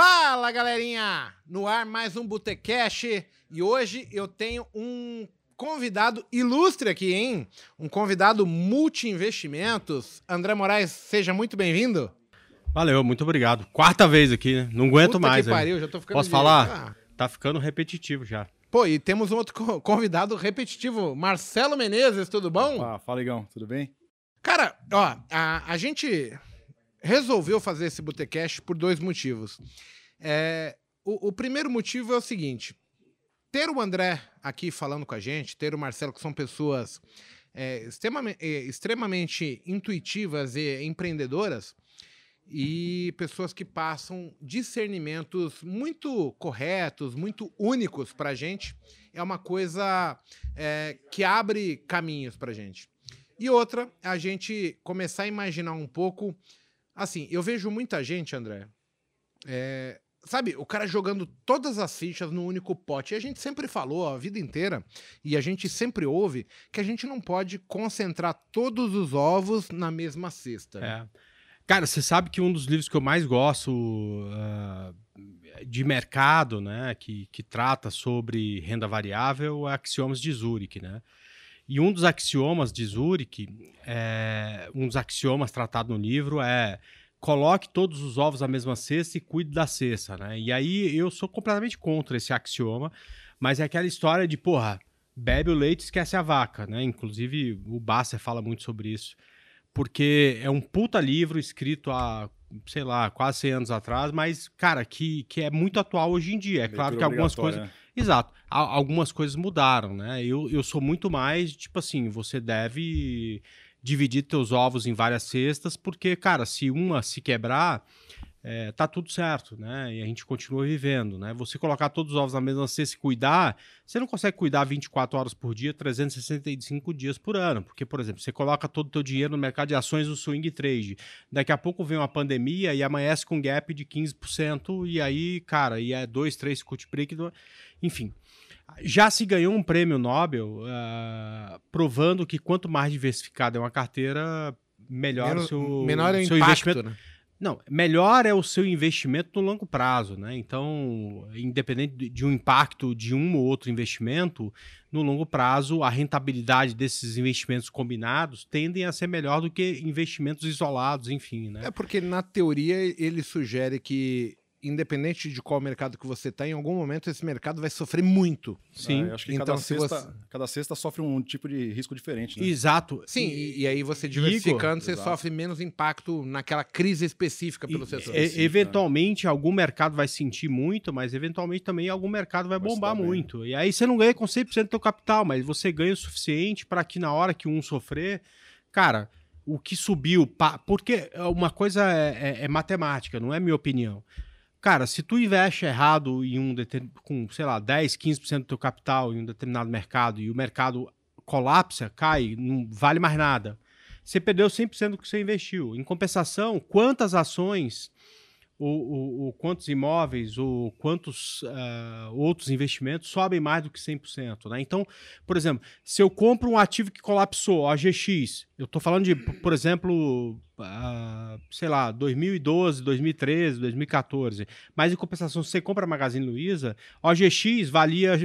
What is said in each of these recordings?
Fala galerinha! No ar mais um Botecast e hoje eu tenho um convidado ilustre aqui, hein? Um convidado multi-investimentos. André Moraes, seja muito bem-vindo. Valeu, muito obrigado. Quarta vez aqui, né? Não aguento Puta mais. Que pariu, já tô ficando Posso de- falar? Ah. Tá ficando repetitivo já. Pô, e temos um outro co- convidado repetitivo, Marcelo Menezes, tudo bom? Ah, fala, Igão, tudo bem? Cara, ó, a, a gente resolveu fazer esse Botecast por dois motivos. É, o, o primeiro motivo é o seguinte: ter o André aqui falando com a gente, ter o Marcelo, que são pessoas é, extremamente, é, extremamente intuitivas e empreendedoras, e pessoas que passam discernimentos muito corretos, muito únicos para a gente, é uma coisa é, que abre caminhos para a gente. E outra, a gente começar a imaginar um pouco. Assim, eu vejo muita gente, André. é, sabe, o cara jogando todas as fichas no único pote. E a gente sempre falou a vida inteira, e a gente sempre ouve, que a gente não pode concentrar todos os ovos na mesma cesta. É. Cara, você sabe que um dos livros que eu mais gosto ah, de mercado, né, que, que trata sobre renda variável é Axiomas de Zurich, né? E um dos axiomas de Zurich, é, um dos axiomas tratado no livro é coloque todos os ovos na mesma cesta e cuide da cesta, né? E aí eu sou completamente contra esse axioma, mas é aquela história de, porra, bebe o leite e esquece a vaca, né? Inclusive o Basser fala muito sobre isso porque é um puta livro escrito há, sei lá, quase 100 anos atrás, mas, cara, que, que é muito atual hoje em dia. É claro que algumas coisas. né? Exato. algumas coisas mudaram, né? Eu, eu sou muito mais, tipo assim, você deve dividir teus ovos em várias cestas, porque, cara, se uma se quebrar. É, tá tudo certo, né? E a gente continua vivendo, né? Você colocar todos os ovos na mesma cesta e cuidar, você não consegue cuidar 24 horas por dia, 365 dias por ano. Porque, por exemplo, você coloca todo o teu dinheiro no mercado de ações do swing trade. Daqui a pouco vem uma pandemia e amanhece com um gap de 15%, e aí, cara, e é 2, 3 cut break. do- Enfim. Já se ganhou um prêmio Nobel ah, provando que quanto mais diversificada é uma carteira, melhor Menos- o seu, menor é o seu impacto, investimento. né? Não, melhor é o seu investimento no longo prazo, né? Então, independente de- um impacto de um ou outro investimento, no longo prazo, a rentabilidade desses investimentos combinados tendem a ser melhor do que investimentos isolados, enfim, né? É porque, na teoria, ele sugere que, independente de qual mercado que você está, em algum momento esse mercado vai sofrer muito. Sim, Ah, acho que Então, cada, se cesta, você- cada cesta sofre um tipo de risco diferente, né? exato. Sim, E- e, aí você diversificando, você exato. sofre menos impacto naquela crise específica pelo E- setor. e- sim, eventualmente algum mercado vai sentir muito, mas eventualmente também algum mercado vai bombar muito. E aí você não ganha com 100% do teu capital, mas você ganha o suficiente para que na hora que um sofrer, cara, o que subiu, porque uma coisa é, é- é matemática, não é minha opinião. Cara, se tu investe errado em um com, sei lá, 10, 15% do teu capital em um determinado mercado e o mercado colapsa, cai, não vale mais nada. Você perdeu 100% do que você investiu. Em compensação, quantas ações ou, ou- ou quantos imóveis ou quantos ah, outros investimentos sobem mais do que 100%, né? Então, por exemplo, se eu compro um ativo que colapsou, a GX, eu estou falando de, por exemplo, ah, sei lá, 2012, 2013, 2014, mas em compensação, se você compra a Magazine Luiza, a OGX valia,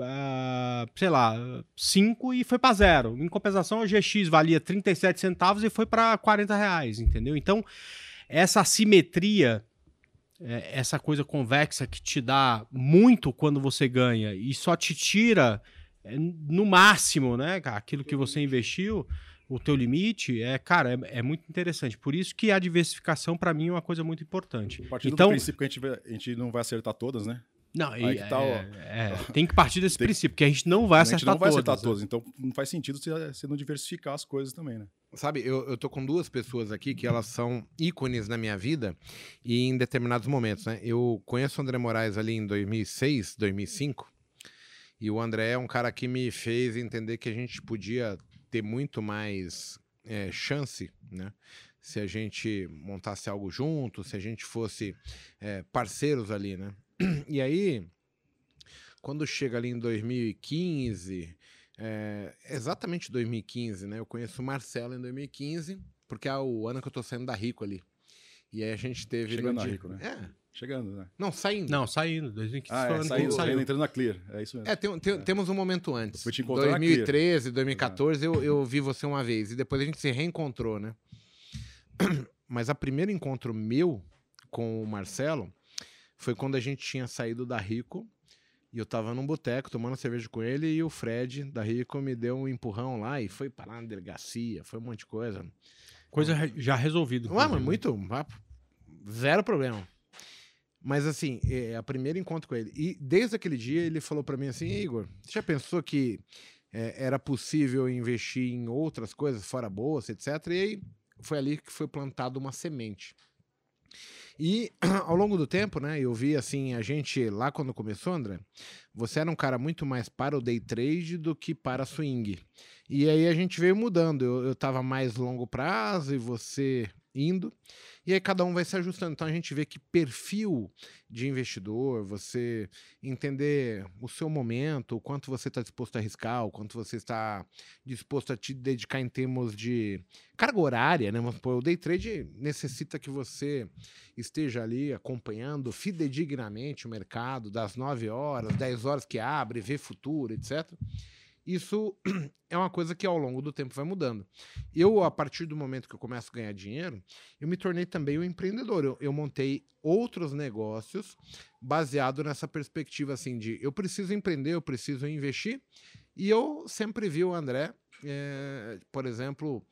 ah, sei lá, 5 e foi para zero. Em compensação, a OGX valia 37 centavos e foi para 40 reais, entendeu? Então, essa assimetria, essa coisa convexa que te dá muito quando você ganha e só te tira é, no máximo, né, cara, aquilo que você investiu, o teu limite, é, cara, é, é muito interessante. Por isso que a diversificação, para mim, é uma coisa muito importante. Partindo Então, do princípio que a gente, vai- a gente não vai acertar todas, né? não, Aí e- que tá é, é, tem que partir desse que- princípio, que a gente não vai a gente acertar não vai todas. acertar né? todas, então não faz sentido você, você não diversificar as coisas também, né? Sabe, eu, eu tô com duas pessoas aqui que elas são ícones na minha vida e em determinados momentos, né? Eu conheço o André Moraes ali em 2006, 2005, e o André é um cara que me fez entender que a gente podia ter muito mais é, chance, né? Se a gente montasse algo junto, se a gente fosse é, parceiros ali, né? E aí, quando chega ali em 2015, é, exatamente 2015, né? Eu conheço o Marcelo em 2015, porque é o ano que eu tô saindo da Rico ali. E aí a gente teve. Chegando dia- Rico, né? É. Chegando, né? Não, saindo. Não, saindo. 2015 Ah, é, saindo, saindo, entrando na Clear. É isso mesmo. É, tem- tem- temos um momento antes. Foi te encontrar na 2013, 2014, eu, eu vi você uma vez. E depois a gente se reencontrou, né? Mas a primeiro encontro meu com o Marcelo foi quando a gente tinha saído da Rico. E eu tava num boteco tomando cerveja com ele. E o Fred da Rico me deu um empurrão lá e foi parar na delegacia. Foi um monte de coisa. Coisa re- já resolvida. Ué, mas inclusive. muito. ah, Zero problema. Mas assim, é o primeiro encontro com ele. E desde aquele dia ele falou pra mim assim: Igor, você já pensou que é, era possível investir em outras coisas fora bolsa, etc. E aí foi ali que foi plantada uma semente. E ao longo do tempo, né, eu vi assim, a gente lá quando começou, André, você era um cara muito mais para o day trade do que para swing. E aí a gente veio mudando. Eu, eu tava mais longo prazo e você indo. E aí cada um vai se ajustando. Então a gente vê que perfil de investidor, você entender o seu momento, o quanto você está disposto a arriscar, o quanto você está disposto a te dedicar em termos de carga horária, né? Vamos o day trade necessita que você esteja ali acompanhando fidedignamente o mercado das 9 horas, 10 horas que abre, vê futuro, etc. Isso é uma coisa que ao longo do tempo vai mudando. Eu, a partir do momento que eu começo a ganhar dinheiro, eu me tornei também um empreendedor. Eu, eu montei outros negócios baseado nessa perspectiva assim de eu preciso empreender, eu preciso investir. E eu sempre vi o André, eh, por exemplo,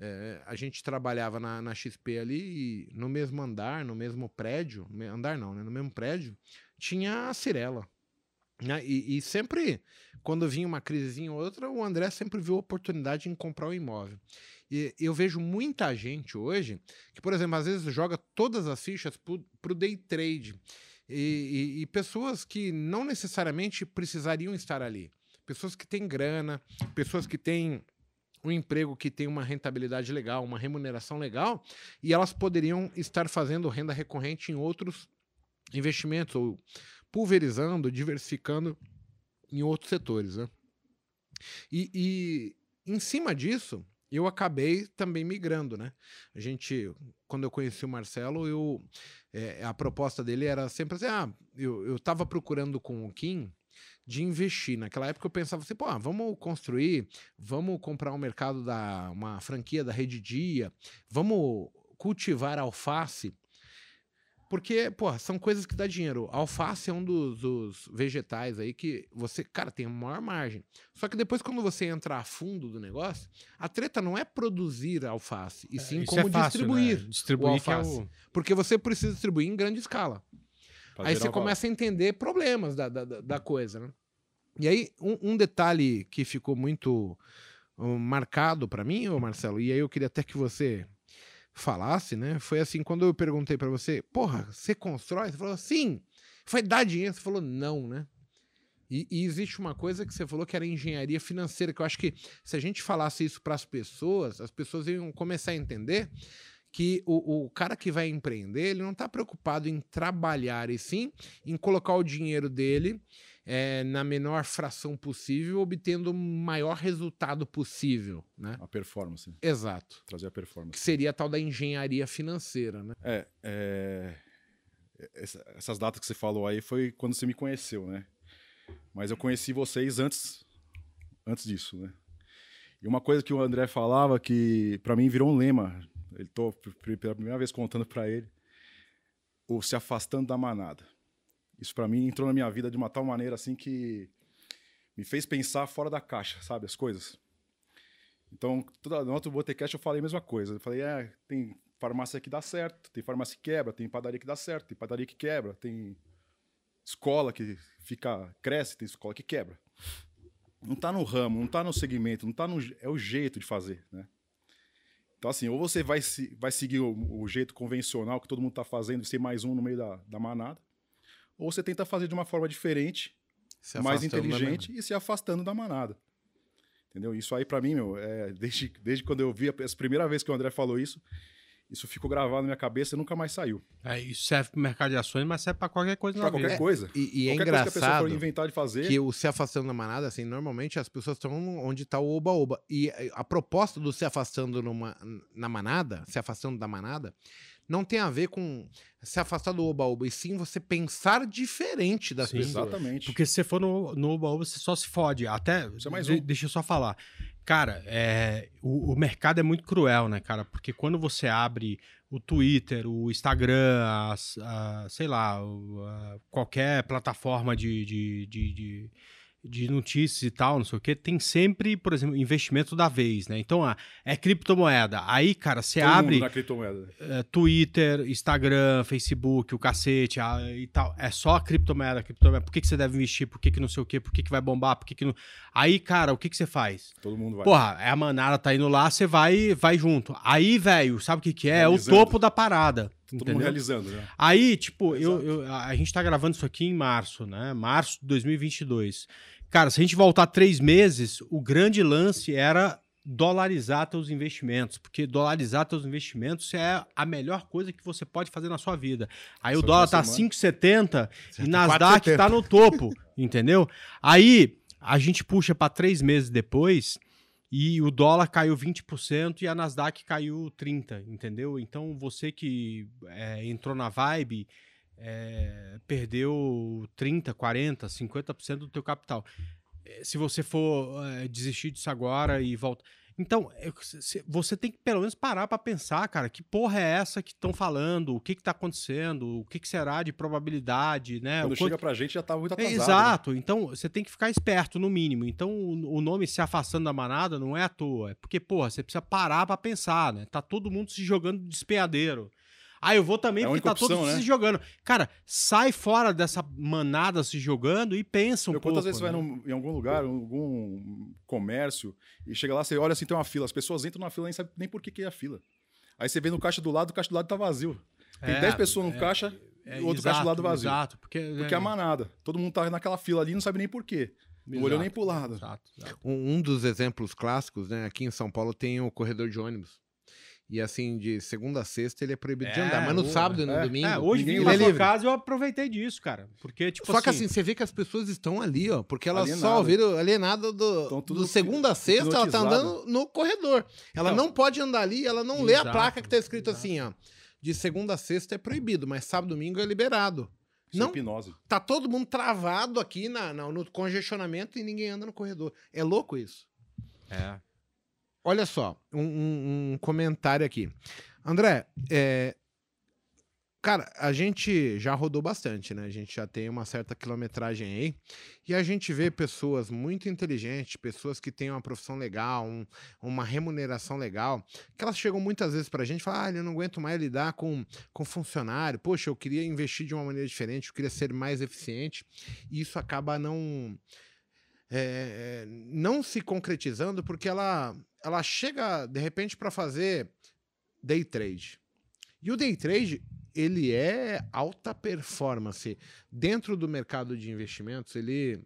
eh, a gente trabalhava na, na XP ali e no mesmo andar, no mesmo prédio, andar não, né? No mesmo prédio, tinha a Cirela. Né? E, e sempre, quando vinha uma crisezinha ou outra, o André sempre viu oportunidade em comprar o imóvel. E eu vejo muita gente hoje que, por exemplo, às vezes joga todas as fichas para o day trade. E, e- e pessoas que não necessariamente precisariam estar ali. Pessoas que têm grana, pessoas que têm um emprego que tem uma rentabilidade legal, uma remuneração legal, e elas poderiam estar fazendo renda recorrente em outros investimentos, ou pulverizando, diversificando em outros setores. Né? E, e em cima disso, eu acabei também migrando, né? A gente, quando eu conheci o Marcelo, eu, é, a proposta dele era sempre assim: ah, eu, eu tava procurando com o Kim de investir. Naquela época eu pensava assim, pô, ah, vamos construir, vamos comprar um mercado da uma franquia da Rede Dia, vamos cultivar alface. Porque, pô, são coisas que dá dinheiro. Alface é um dos, dos vegetais aí que você, cara, tem a maior margem. Só que depois, quando você entra a fundo do negócio, a treta não é produzir alface, e sim Isso como é fácil, distribuir. né? Distribuir é alface. o... Porque você precisa distribuir em grande escala. Pra aí você o começa a entender problemas da, da, da- coisa, né? E aí, um, um detalhe que ficou muito hum, marcado pra mim, ô Marcelo, e aí eu queria até que você falasse, né? Foi assim, quando eu perguntei pra você, porra, você constrói? Você falou, sim. Foi dar dinheiro? Você falou, não, né? E, e existe uma coisa que você falou que era engenharia financeira, que eu acho que se a gente falasse isso para as pessoas, as pessoas iam começar a entender que o, o cara que vai empreender, ele não está preocupado em trabalhar, e sim em colocar o dinheiro dele eh, na menor fração possível, obtendo o maior resultado possível, né? A performance. Exato. Trazer a Que performance. seria a tal da engenharia financeira, né? É, é, essa- essas datas que você falou aí foi quando você me conheceu, né? Mas eu conheci vocês antes, antes disso, né? E uma coisa que o André falava que pra mim virou um lema. Ele tô pela primeira vez contando pra ele o se afastando da manada. Isso pra mim entrou na minha vida de uma tal maneira assim que me fez pensar fora da caixa, sabe, as coisas. Então, toda, no outro Botecast eu falei a mesma coisa. Eu falei, é, tem farmácia que dá certo, tem farmácia que quebra, tem padaria que dá certo, tem padaria que quebra, tem escola que fica cresce, tem escola que quebra. Não tá no ramo, não tá no segmento, não tá no é o jeito de fazer, né? Então assim, ou você vai, se, vai seguir o, o jeito convencional que todo mundo tá fazendo, ser mais um no meio da, da manada, ou você tenta fazer de uma forma diferente, Se mais inteligente e se afastando da manada. Entendeu? Isso aí pra mim, meu, é, desde, desde quando eu vi a, a primeira vez que o André falou isso, isso ficou gravado na minha cabeça e nunca mais saiu. É, isso serve pro mercado de ações, mas serve pra qualquer coisa na Pra qualquer vida. coisa. E, e é qualquer coisa que a pessoa engraçado for inventar de fazer, que o se afastando da manada, assim, normalmente as pessoas estão onde está o oba-oba. E a proposta do se afastando numa, na manada, se afastando da manada, não tem a ver com se afastar do oba-oba, e sim você pensar diferente das Sim. pessoas. Exatamente. Porque se você for no, no Oba-Oba, você só se fode. Até. Isso é mais de- um. Deixa eu só falar. Cara, é, o, o mercado é muito cruel, né, cara? Porque quando você abre o Twitter, o Instagram, as- a- sei lá, a- qualquer plataforma de, de, de, de, notícias e tal, não sei o quê, tem sempre, por exemplo, investimento da vez, né? Então, ah, é criptomoeda. Aí, cara, você abre mundo na criptomoeda. é, Twitter, Instagram, Facebook, o cacete ah, e tal. É só a criptomoeda, criptomoeda. Por que, que você deve investir? Por que, que não sei o quê? Por que, que vai bombar? Por que, que não. Aí, cara, o que, que você faz? Todo mundo vai. Porra, é a manada tá indo lá, você vai vai junto. Aí, velho, sabe o que, que é? É o Realizando. topo da parada. Todo mundo Entendeu? realizando, né? Aí, tipo, eu, eu- a a gente tá gravando isso aqui em março, né? Março de 2022. Cara, se a gente voltar três meses, o grande lance era dolarizar teus investimentos, porque dolarizar teus investimentos é a melhor coisa que você pode fazer na sua vida. Aí o dólar tá semana. 5,70 e Nasdaq 4,70. tá no topo, entendeu? Aí a gente puxa para três meses depois e o dólar caiu 20% e a Nasdaq caiu 30%, entendeu? Então você que é, entrou na vibe é, perdeu 30%, 40%, 50% do teu capital. É, Se você for é, desistir disso agora e volta... Então, é, você tem que pelo menos parar para pensar, cara, que porra é essa que estão falando? O que que tá acontecendo? O que que será de probabilidade, né? Quando O chega quanto- pra gente já tá muito é, atrasado. né? Exato. Então, você tem que ficar esperto, no mínimo. Então, o, nome se afastando da manada não é à toa. É porque, porra, você precisa parar pra pensar, né? Tá todo mundo se jogando de despeadeiro. Ah, eu vou também É porque tá todo né? se jogando. Cara, sai fora dessa manada se jogando e pensa um Meu, pouco. quantas vezes você né? vai num- em algum lugar, em algum comércio, e chega lá, você olha assim, tem uma fila. As pessoas entram na fila e nem sabem nem por que, que é a fila. Aí você vê no caixa do lado, o caixa do lado tá vazio. Tem É, 10 pessoas no é, caixa É, e outro caixa do lado exato, vazio. Exato, porque, Porque é a manada. Todo mundo tá naquela fila ali e não sabe nem por quê. Não olhou nem pro lado. Exato, exato. Um, um dos exemplos clássicos, né? Aqui em São Paulo tem o corredor de ônibus. E assim, de segunda a sexta ele é proibido de É, andar. Mas no o- sábado e no é. domingo. É, hoje vim na é sua casa eu aproveitei disso, cara. Porque, tipo Só que assim, você vê que as pessoas estão ali, ó, porque elas só Alienado. ouviram alienado do, do segunda a sexta, ela tá andando no corredor. Ela Então. não pode andar ali, ela não lê a Exato, placa que tá escrito exato. assim, ó. De segunda a sexta é proibido, mas sábado e domingo é liberado. Isso é Não, hipnose. tá todo mundo travado aqui na, na- no congestionamento e ninguém anda no corredor. É louco isso. É. Olha só, um, um- um comentário aqui. André, é, cara, a gente já rodou bastante, né? A gente já tem uma certa quilometragem aí. E a gente vê pessoas muito inteligentes, pessoas que têm uma profissão legal, um- uma remuneração legal, que elas chegam muitas vezes pra gente e falam: ah, eu não aguento mais lidar com, com funcionário. Poxa, eu queria investir de uma maneira diferente, eu queria ser mais eficiente. E isso acaba não é, não se concretizando porque ela, ela chega de repente para fazer day trade. E o day trade ele é alta performance dentro do mercado de investimentos. Ele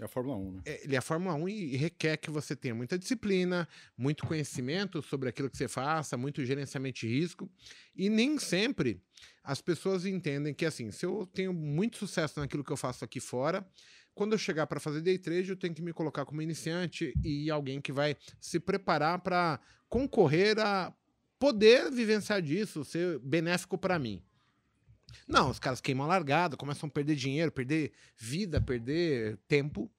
É a Fórmula 1, né? é, ele é a Fórmula 1 e requer que você tenha muita disciplina, muito conhecimento sobre aquilo que você faça, muito gerenciamento de risco. E nem sempre as pessoas entendem que, assim, se eu tenho muito sucesso naquilo que eu faço aqui fora, quando eu chegar para fazer day trade, eu tenho que me colocar como iniciante e alguém que vai se preparar para concorrer a poder vivenciar disso, ser benéfico para mim. Não, os caras queimam a largada, começam a perder dinheiro, perder vida, perder tempo.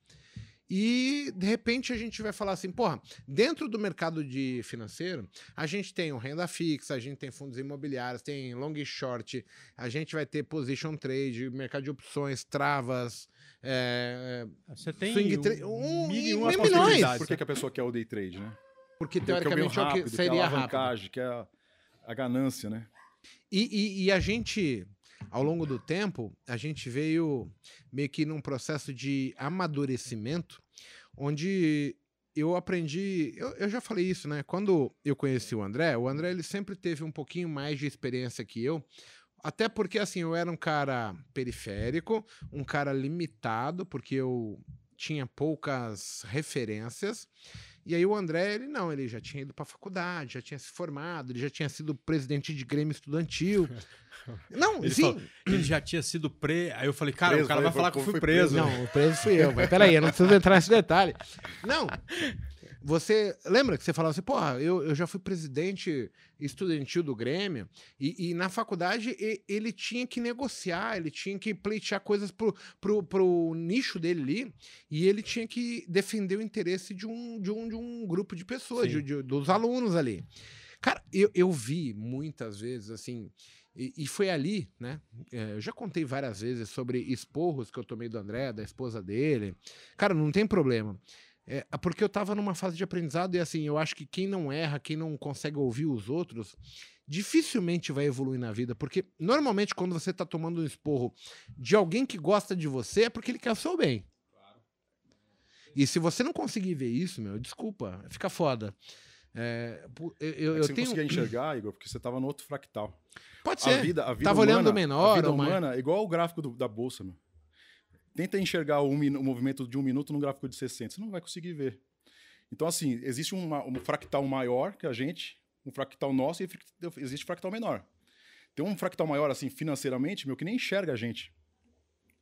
E de repente a gente vai falar assim, porra, dentro do mercado de financeiro, a gente tem o renda fixa, a gente tem fundos imobiliários, tem long e short, a gente vai ter position trade, mercado de opções, travas, é, Você tem Swing um, um- mil e uma milhões. Por que, que a pessoa quer o day trade, né? porque Porque é teoricamente é o que rápido, seria que é a rápido. que é a, a ganância, né? E, e- e a gente, ao longo do tempo, a gente veio meio que num processo de amadurecimento, onde eu aprendi. Eu, eu já falei isso, né? Quando eu conheci o André, o André ele sempre teve um pouquinho mais de experiência que eu. Até porque, assim, eu era um cara periférico, um cara limitado, porque eu tinha poucas referências. E aí o André, ele não, ele já tinha ido para faculdade, já tinha se formado, ele já tinha sido presidente de Grêmio Estudantil. Não, Ele sim. falou, Ele já tinha sido preso. Aí eu falei, cara, Preso, o cara vai falar que eu fui preso. preso. Não, o preso fui eu, mas peraí, eu não preciso entrar nesse detalhe. Não. Você lembra que você falava assim, porra, eu, eu já fui presidente estudantil do Grêmio, e, e na faculdade e- ele tinha que negociar, ele tinha que pleitear coisas pro, pro, pro nicho dele ali, e ele tinha que defender o interesse de um, de um, de um grupo de pessoas, de- de- dos alunos ali. Cara, eu, eu vi muitas vezes, assim, e, e foi ali, né? é, eu já contei várias vezes sobre esporros que eu tomei do André, da esposa dele. Cara, não tem problema. É, porque eu tava numa fase de aprendizado e assim, eu acho que quem não erra, quem não consegue ouvir os outros, dificilmente vai evoluir na vida. Porque normalmente quando você tá tomando um esporro de alguém que gosta de você, é porque ele quer o seu bem. E se você não conseguir ver isso, meu, desculpa, fica foda. É, eu, eu, É eu você não tenho. conseguia enxergar, Igor, porque você tava no outro fractal. Pode A ser. vida, a vida Tava humana, olhando menor A vida humana é igual o gráfico do- da bolsa, meu. Tenta enxergar minu- o movimento de um minuto num gráfico de 60, você não vai conseguir ver. Então, assim, existe uma- um fractal maior que a gente, um fractal nosso e existe fractal menor. Tem um fractal maior, assim, financeiramente, meu, que nem enxerga a gente.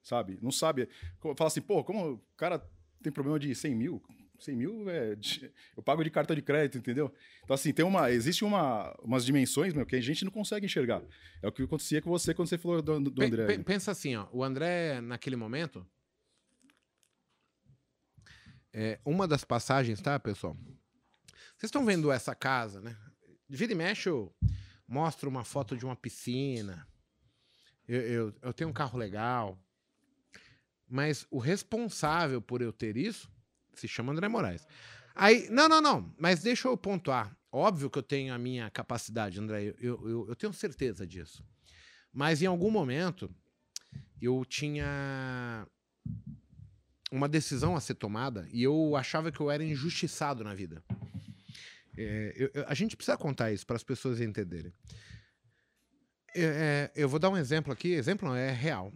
Sabe? Não sabe. Fala assim, pô, como o cara tem problema de 100 mil? 100 mil é. de- Eu pago de cartão de crédito, entendeu? Então, assim, tem uma. Existe uma, umas dimensões, meu, que a gente não consegue enxergar. É o que acontecia com você quando você falou do, do André. pe- pensa assim, ó, o André, naquele momento. É, uma das passagens, tá, pessoal? Vocês estão vendo essa casa, né? Vira e mexe, eu mostro uma foto de uma piscina. Eu, eu, eu tenho um carro legal. Mas o responsável por eu ter isso se chama André Moraes. Aí, não, não, não, mas deixa eu pontuar. Óbvio que eu tenho a minha capacidade, André, eu, eu, eu- tenho certeza disso. Mas em algum momento eu tinha uma decisão a ser tomada e eu achava que eu era injustiçado na vida. É, eu- eu- a gente precisa contar isso para as pessoas entenderem. É, é, eu vou dar um exemplo aqui, exemplo não, é real.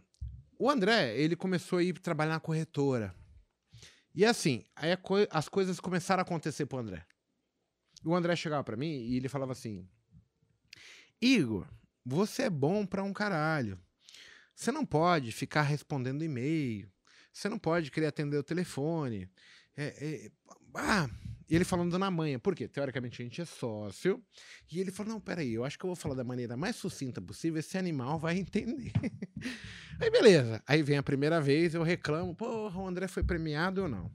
O André, ele começou a ir trabalhar na corretora. E assim, aí a coi- as coisas começaram a acontecer pro André. O André chegava para mim e ele falava assim: Igor, você é bom pra um caralho. Você não pode ficar respondendo e-mail. Você não pode querer atender o telefone. É, é, ah, e ele falando na manhã. Por quê? Teoricamente a gente é sócio. E ele falou: não, peraí, eu acho que eu vou falar da maneira mais sucinta possível. Esse animal vai entender. Aí beleza. Aí vem a primeira vez, eu reclamo: porra, o André foi premiado ou não?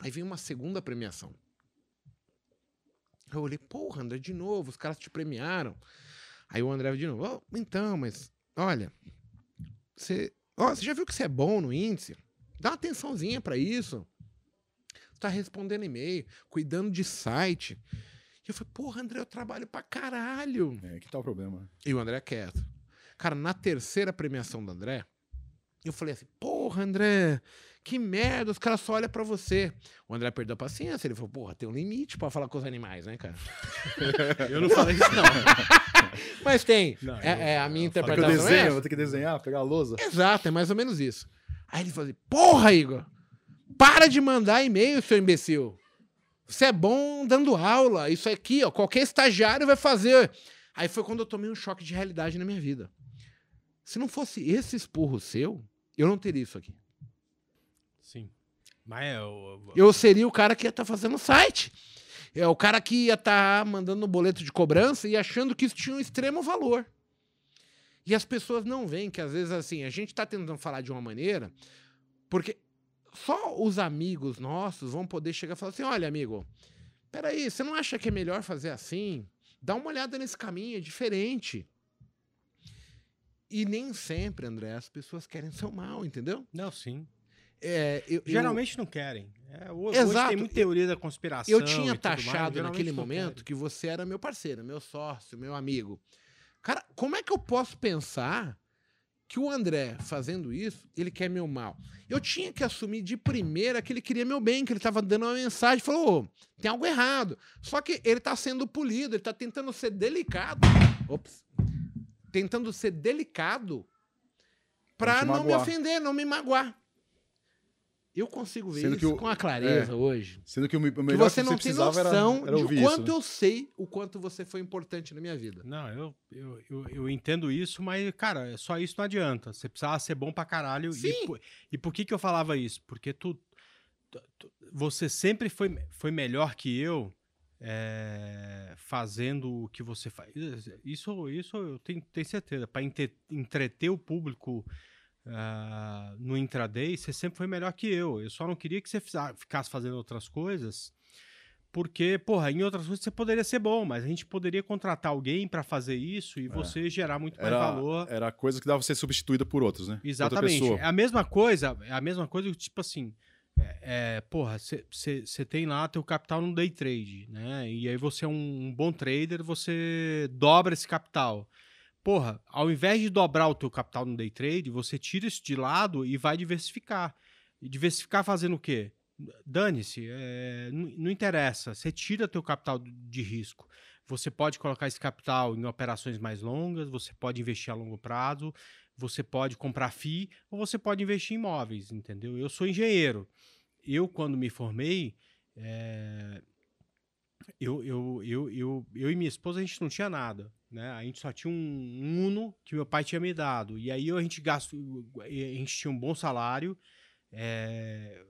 Aí vem uma segunda premiação. Eu olhei: porra, André, de novo, os caras te premiaram. Aí o André de novo, "Ó, então, mas olha, você, ó, você já viu que você é bom no índice? Dá uma atençãozinha pra isso. Tá respondendo e-mail, cuidando de site. E eu falei, porra, André, eu trabalho pra caralho. É, que tal o problema? E o André é quieto. Cara, na terceira premiação do André, eu falei assim, porra, André, que merda, os caras só olham pra você. O André perdeu a paciência, ele falou, porra, tem um limite pra falar com os animais, né, cara? Eu não falei isso, não. Mas tem. Não, é, eu- é a minha que eu interpretação. é desenho, essa. eu vou ter que desenhar, pegar a lousa. Exato, é mais ou menos isso. Aí ele falou assim: Porra, Igor, para de mandar e-mail, seu imbecil. Você é bom dando aula. Isso aqui, ó, qualquer estagiário vai fazer. Aí foi quando eu tomei um choque de realidade na minha vida. Se não fosse esse esporro seu, eu não teria isso aqui. Sim. Mas é o. Eu seria o cara que ia estar fazendo o site. É o cara que ia estar mandando um boleto de cobrança e achando que isso tinha um extremo valor. E as pessoas não veem que às vezes assim, a gente está tentando falar de uma maneira, porque só os amigos nossos vão poder chegar e falar assim: olha, amigo, peraí, você não acha que é melhor fazer assim? Dá uma olhada nesse caminho, é diferente. E nem sempre, André, as pessoas querem seu mal, entendeu? Não, sim. É, eu- eu- Geralmente não querem. É, ho- hoje Exato. tem muita teoria da conspiração. Eu tinha mais, taxado geralmente naquele momento querem. que você era meu parceiro, meu sócio, meu amigo. Cara, como é que eu posso pensar que o André, fazendo isso, ele quer meu mal? Eu tinha que assumir de primeira que ele queria meu bem, que ele estava dando uma mensagem, falou, "Ô, tem algo errado. Só que ele está sendo polido, ele está tentando ser delicado. Ops. Tentando ser delicado para te não me ofender, não me magoar. Eu consigo ver Sendo que isso o- com a clareza hoje Sendo que o me- o que melhor você que não você tem precisava era, noção era de quanto isso. né? eu sei o quanto você foi importante na minha vida. Não, eu, eu, eu, eu entendo isso, mas, cara, só isso não adianta. Você precisava ser bom pra caralho. E, Sim. por- e por que que eu falava isso? Porque tu, você sempre foi, foi melhor que eu é, fazendo o que você faz. Isso, isso eu tenho, tenho certeza. Para entreter o público uh, no intraday, você sempre foi melhor que eu. Eu só não queria que você ficasse fazendo outras coisas, porque, porra, em outras coisas você poderia ser bom, mas a gente poderia contratar alguém para fazer isso e é. você gerar muito mais era, valor. Era coisa que dava ser substituída por outros, né? Exatamente. É a mesma coisa, é a mesma coisa, tipo assim. É, é porra, você tem lá teu capital no day trade, né? E aí você é um, um bom trader, você dobra esse capital porra, ao invés de dobrar o teu capital no day trade, você tira isso de lado e vai diversificar. E diversificar fazendo o quê? Dane-se, é, não, interessa. Você tira teu capital de risco. Você pode colocar esse capital em operações mais longas, você pode investir a longo prazo, você pode comprar FII ou você pode investir em imóveis, entendeu? Eu sou engenheiro. Eu, quando me formei, é, eu, eu, eu, eu, eu e minha esposa, a gente não tinha nada. Né? A gente só tinha um, Uno que meu pai tinha me dado. E aí a gente gastou, a gente tinha um bom salário, é,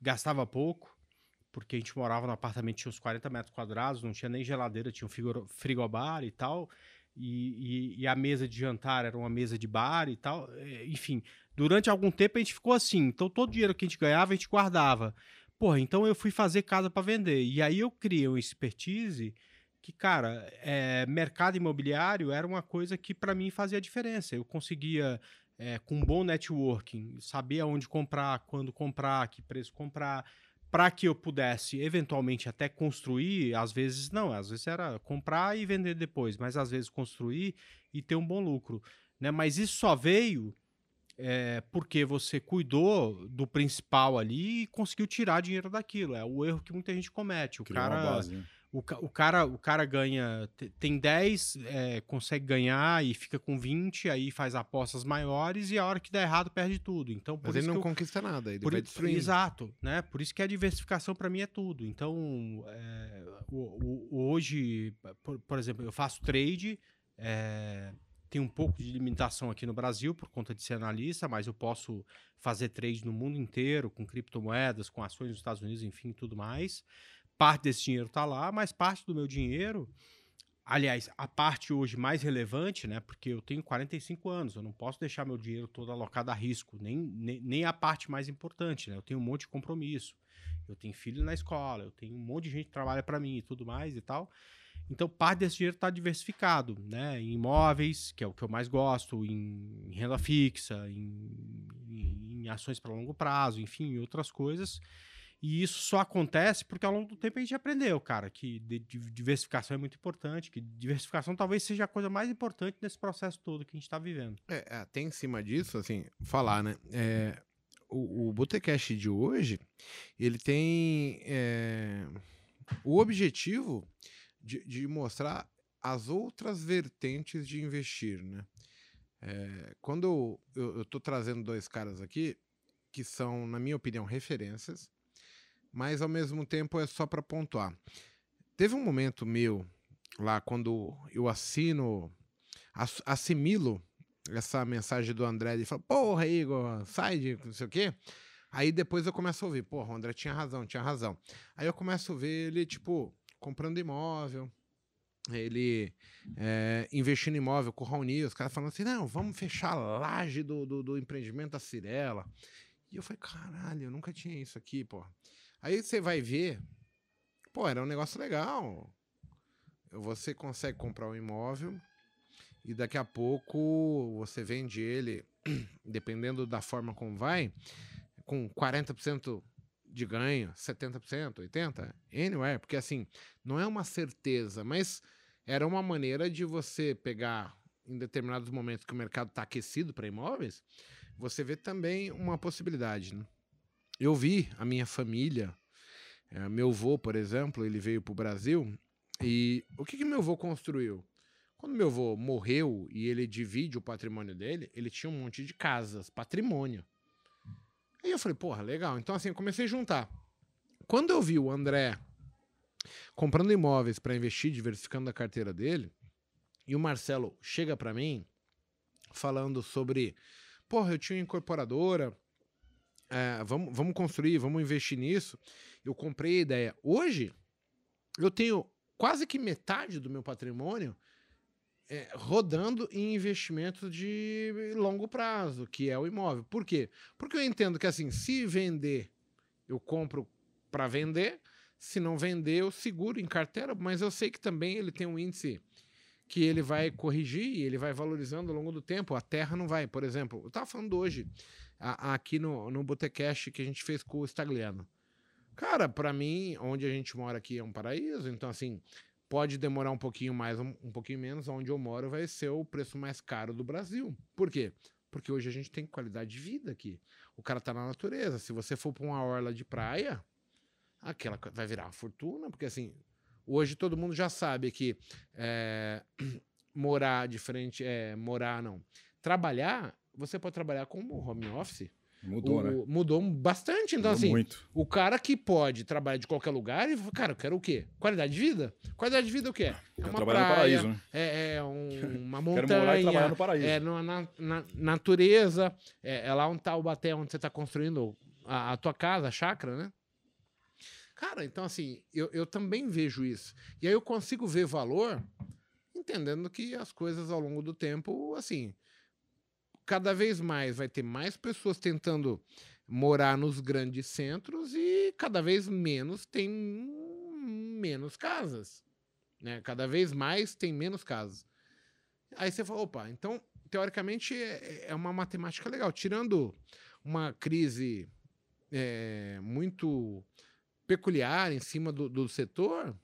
gastava pouco, porque a gente morava no apartamento, tinha uns 40 metros quadrados, não tinha nem geladeira, tinha um frigobar e tal. E, e, e, a mesa de jantar era uma mesa de bar e tal. É, enfim, durante algum tempo a gente ficou assim. Então todo o dinheiro que a gente ganhava, a gente guardava. Porra, então eu fui fazer casa para vender. E aí eu criei uma expertise que, cara, é, mercado imobiliário era uma coisa que para mim fazia diferença. Eu conseguia, é, com um bom networking, saber aonde comprar, quando comprar, que preço comprar, para que eu pudesse eventualmente até construir. Às vezes não, às vezes era comprar e vender depois, mas às vezes construir e ter um bom lucro. Né? Mas isso só veio é, porque você cuidou do principal ali e conseguiu tirar dinheiro daquilo. É o erro que muita gente comete. O Criou cara. Base, né? O, o, cara, o cara ganha, tem 10, é, consegue ganhar e fica com 20, aí faz apostas maiores e a hora que dá errado perde tudo. Então, Mas ele não eu, conquista nada, ele por, vai destruindo. Exato, né? Por isso que a diversificação para mim é tudo. Então, é, o, o, hoje, por, por, exemplo, eu faço trade, é, tem um pouco de limitação aqui no Brasil por conta de ser analista, mas eu posso fazer trade no mundo inteiro com criptomoedas, com ações nos Estados Unidos, enfim, tudo mais parte desse dinheiro está lá, mas parte do meu dinheiro, aliás, a parte hoje mais relevante, né? Porque eu tenho 45 anos, eu não posso deixar meu dinheiro todo alocado a risco, nem, nem, nem a parte mais importante, né? Eu tenho um monte de compromisso, eu tenho filho na escola, eu tenho um monte de gente que trabalha para mim e tudo mais e tal. Então, parte desse dinheiro está diversificado, né? Em imóveis, que é o que eu mais gosto, em, renda fixa, em, em, em ações para longo prazo, enfim, em outras coisas. E isso só acontece porque ao longo do tempo a gente aprendeu, cara, que diversificação é muito importante, que diversificação talvez seja a coisa mais importante nesse processo todo que a gente está vivendo. É, até em cima disso, assim, falar, né? É, o, o Botecast de hoje, ele tem é, o objetivo de, de, mostrar as outras vertentes de investir, né? É, quando eu estou trazendo dois caras aqui, que são, na minha opinião, referências, mas ao mesmo tempo é só para pontuar. Teve um momento meu lá quando eu assino, assimilo essa mensagem do André e falo, porra, Igor, sai de não sei o quê. Aí depois eu começo a ouvir, porra, o André tinha razão, tinha razão. Aí eu começo a ver ele, tipo, comprando imóvel, ele é, investindo em imóvel com o Raoni, os caras falando assim, não, vamos fechar a laje do, do, do empreendimento da Cirela. E eu falei, caralho, eu nunca tinha isso aqui, porra. Aí você vai ver, pô, era um negócio legal. Você consegue comprar um imóvel e daqui a pouco você vende ele, dependendo da forma como vai, com 40% de ganho, 70%, 80%, anywhere, porque assim, não é uma certeza, mas era uma maneira de você pegar em determinados momentos que o mercado está aquecido para imóveis, você vê também uma possibilidade, né? Eu vi a minha família, é, meu avô, por exemplo, ele veio para o Brasil e o que, que meu avô construiu? Quando meu avô morreu e ele divide o patrimônio dele, ele tinha um monte de casas, patrimônio. Aí eu falei, porra, legal. Então assim, eu comecei a juntar. Quando eu vi o André comprando imóveis para investir, diversificando a carteira dele, e o Marcelo chega para mim falando sobre, porra, eu tinha uma incorporadora, é, vamos, vamos construir, vamos investir nisso. Eu comprei a ideia. Hoje, eu tenho quase que metade do meu patrimônio é, rodando em investimentos de longo prazo, que é o imóvel. Por quê? Porque eu entendo que assim, se vender, eu compro para vender, se não vender, eu seguro em carteira, mas eu sei que também ele tem um índice que ele vai corrigir e ele vai valorizando ao longo do tempo. A terra não vai, por exemplo, eu estava falando hoje a, aqui no, no Botecast que a gente fez com o Stagliano. Cara, para mim, onde a gente mora aqui é um paraíso, então assim, pode demorar um pouquinho mais, um, um pouquinho menos, onde eu moro vai ser o preço mais caro do Brasil. Por quê? Porque hoje a gente tem qualidade de vida aqui. O cara tá na natureza. Se você for para uma orla de praia, aquela vai virar uma fortuna, porque assim, hoje todo mundo já sabe que é, morar diferente, é, morar não, trabalhar, você pode trabalhar como home office. Mudou, o, né? Mudou bastante. Então, Mudou assim, muito. o cara que pode trabalhar de qualquer lugar, e cara, eu quero o quê? Qualidade de vida? Qualidade de vida o quê? É uma trabalhar no praia, paraíso, né? é, é um- uma Quero morar e trabalhar montanha, no paraíso. é na, na- na natureza, é, é lá onde tá o baté, onde você tá construindo a, a tua casa, a chácara, né? Cara, então assim, eu, eu também vejo isso. E aí eu consigo ver valor entendendo que as coisas ao longo do tempo, assim, cada vez mais vai ter mais pessoas tentando morar nos grandes centros e cada vez menos tem menos casas, né? Cada vez mais tem menos casas. Aí você fala, opa, então teoricamente é, é uma matemática legal, tirando uma crise é, muito peculiar em cima do, do setor,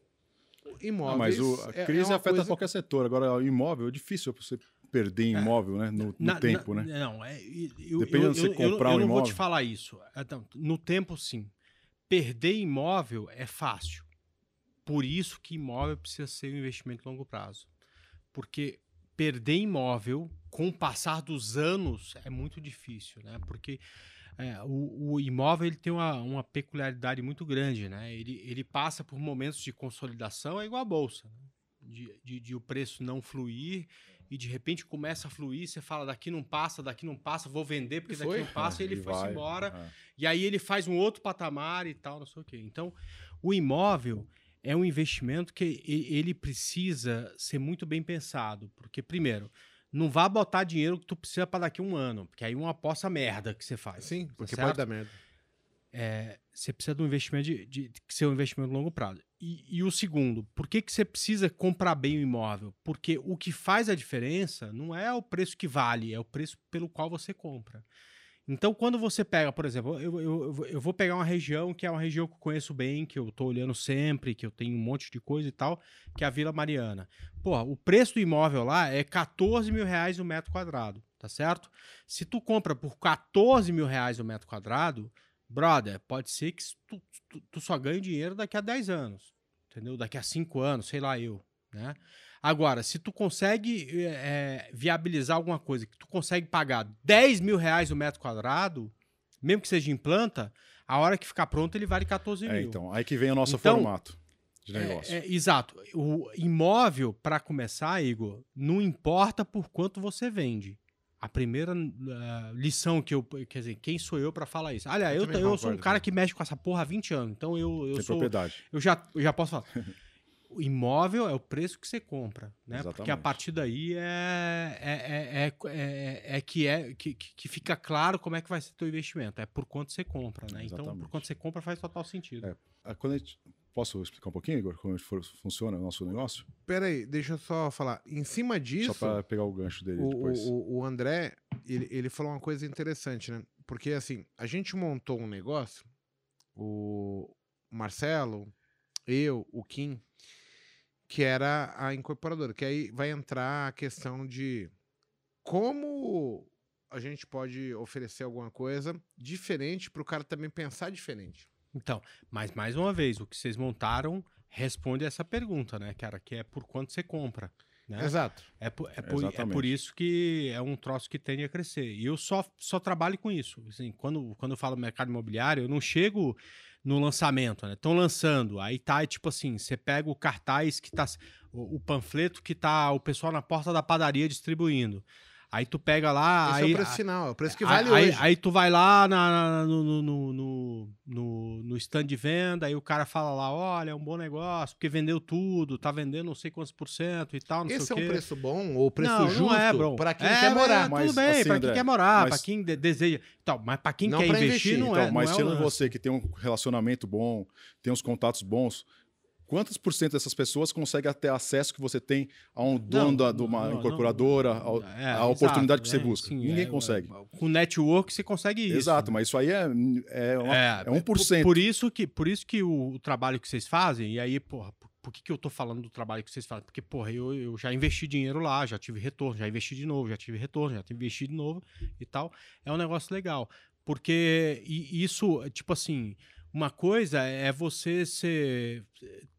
Ah, imóveis. mas o- a é- é crise uma afeta coisa- qualquer setor. Agora, o imóvel é difícil você perder imóvel, né? No, no Na- tempo, na- né? Não, é, eu, Depende eu, de você eu- eu- comprar eu um não vou te imóvel. falar isso. Então, no tempo, sim. Perder imóvel é fácil. Por isso que imóvel precisa ser um investimento de longo prazo. Porque perder imóvel com o passar dos anos é muito difícil, né? Porque é, o, o imóvel ele tem uma, uma peculiaridade muito grande, né? Ele, ele passa por momentos de consolidação, é igual a bolsa, né? de, de, de o preço não fluir e de repente começa a fluir, você fala daqui não passa, daqui não passa, vou vender porque daqui não passa, e ele E foi embora. é. E aí ele faz um outro patamar e tal, não sei o quê. Então, o imóvel é um investimento que ele precisa ser muito bem pensado, porque primeiro, não vá botar dinheiro que tu precisa para daqui a um ano, porque aí é uma aposta merda que você faz. Sim, porque certo? pode dar merda. É, você precisa de um investimento de, de, de ser um investimento de longo prazo. E, e o segundo, por que, que você precisa comprar bem o imóvel? Porque o que faz a diferença não é o preço que vale, é o preço pelo qual você compra. Então, quando você pega, por exemplo, eu, eu, eu vou- pegar uma região que é uma região que eu conheço bem, que eu tô olhando sempre, que eu tenho um monte de coisa e tal, que é a Vila Mariana. Porra, o preço do imóvel lá é 14 mil reais o metro quadrado, tá certo? Se tu compra por 14 mil reais o metro quadrado, brother, pode ser que tu, tu- tu só ganhe dinheiro daqui a 10 anos, entendeu? Daqui a 5 anos, sei lá eu, né? Agora, se tu consegue é, é, viabilizar alguma coisa que tu consegue pagar 10 mil reais o metro quadrado, mesmo que seja em planta, a hora que ficar pronto ele vale 14 mil. É, então, aí que vem o nosso Então, formato de negócio. É, é, exato. O imóvel, para começar, Igor, não importa por quanto você vende. A primeira ah, lição que eu. Quer dizer, quem sou eu para falar isso? Aliás, Eu eu, eu sou um cara que mexe com essa porra há 20 anos. Então eu, eu Tem sou. propriedade. Eu já, eu já posso falar. O imóvel é o preço que você compra, né? Porque a Exatamente. partir daí é, é, é, é, é- é que, é que, que fica claro como é que vai ser teu investimento. É por quanto você compra, né? Então, por Exatamente. quanto você compra faz total sentido. É. Ah, Quando a gente- Posso explicar um pouquinho, Igor, como funciona o nosso negócio? Pera aí, deixa eu só falar. Em cima disso, Só para pegar o gancho dele o, depois. o, o André, ele, ele falou uma coisa interessante, né? Porque, assim, a gente montou um negócio, o Marcelo, eu, o Kim, que era a incorporadora, que aí vai entrar a questão de como a gente pode oferecer alguma coisa diferente para o cara também pensar diferente. Então, mas mais uma vez, o que vocês montaram responde essa pergunta, né, cara? Que é por quanto você compra. Né? Exato. É, por, é, por, é por isso que é um troço que tende a crescer. E eu só, só trabalho com isso. Assim, quando, quando eu falo mercado imobiliário, eu não chego no lançamento, né? Estão lançando. Aí tá, tipo assim, você pega o cartaz que tá. O, o panfleto que tá o pessoal na porta da padaria distribuindo. Aí tu pega lá. Esse aí, é o preço final, é o preço que aí- vale aí, hoje. aí tu vai lá na- no, no, no, no, no- no stand de venda, aí o cara fala lá: olha, é um bom negócio, porque vendeu tudo, tá vendendo não sei quantos por cento e tal, não Esse é sei o um quê. preço bom ou preço não, justo não é, bro. para quem É, quer morar. é, Mas, tudo bem, assim, pra quem quer morar, mas- pra quem de- deseja. Então, mas pra quem Não quer pra investir, investir. não Então, é. mas não é tirando o você que tem um relacionamento bom, tem uns contatos bons, quantos por cento dessas pessoas conseguem ter acesso que você tem a um dono da, de uma não, não, incorporadora, não, ao- é, a oportunidade exato, que você é, busca? sim, Ninguém é, consegue. Com network você consegue isso. Exato, mas isso aí é, é, uma, é, 1%. Por, por isso que, por isso que o, o trabalho que vocês fazem, e aí, porra, por, por que, que eu tô falando do trabalho que vocês fazem? Porque, porra, eu, eu já investi dinheiro lá, já tive retorno, já investi de novo, já tive retorno, já investi de novo e tal. É um negócio legal. Porque isso, tipo assim, uma coisa é você ser,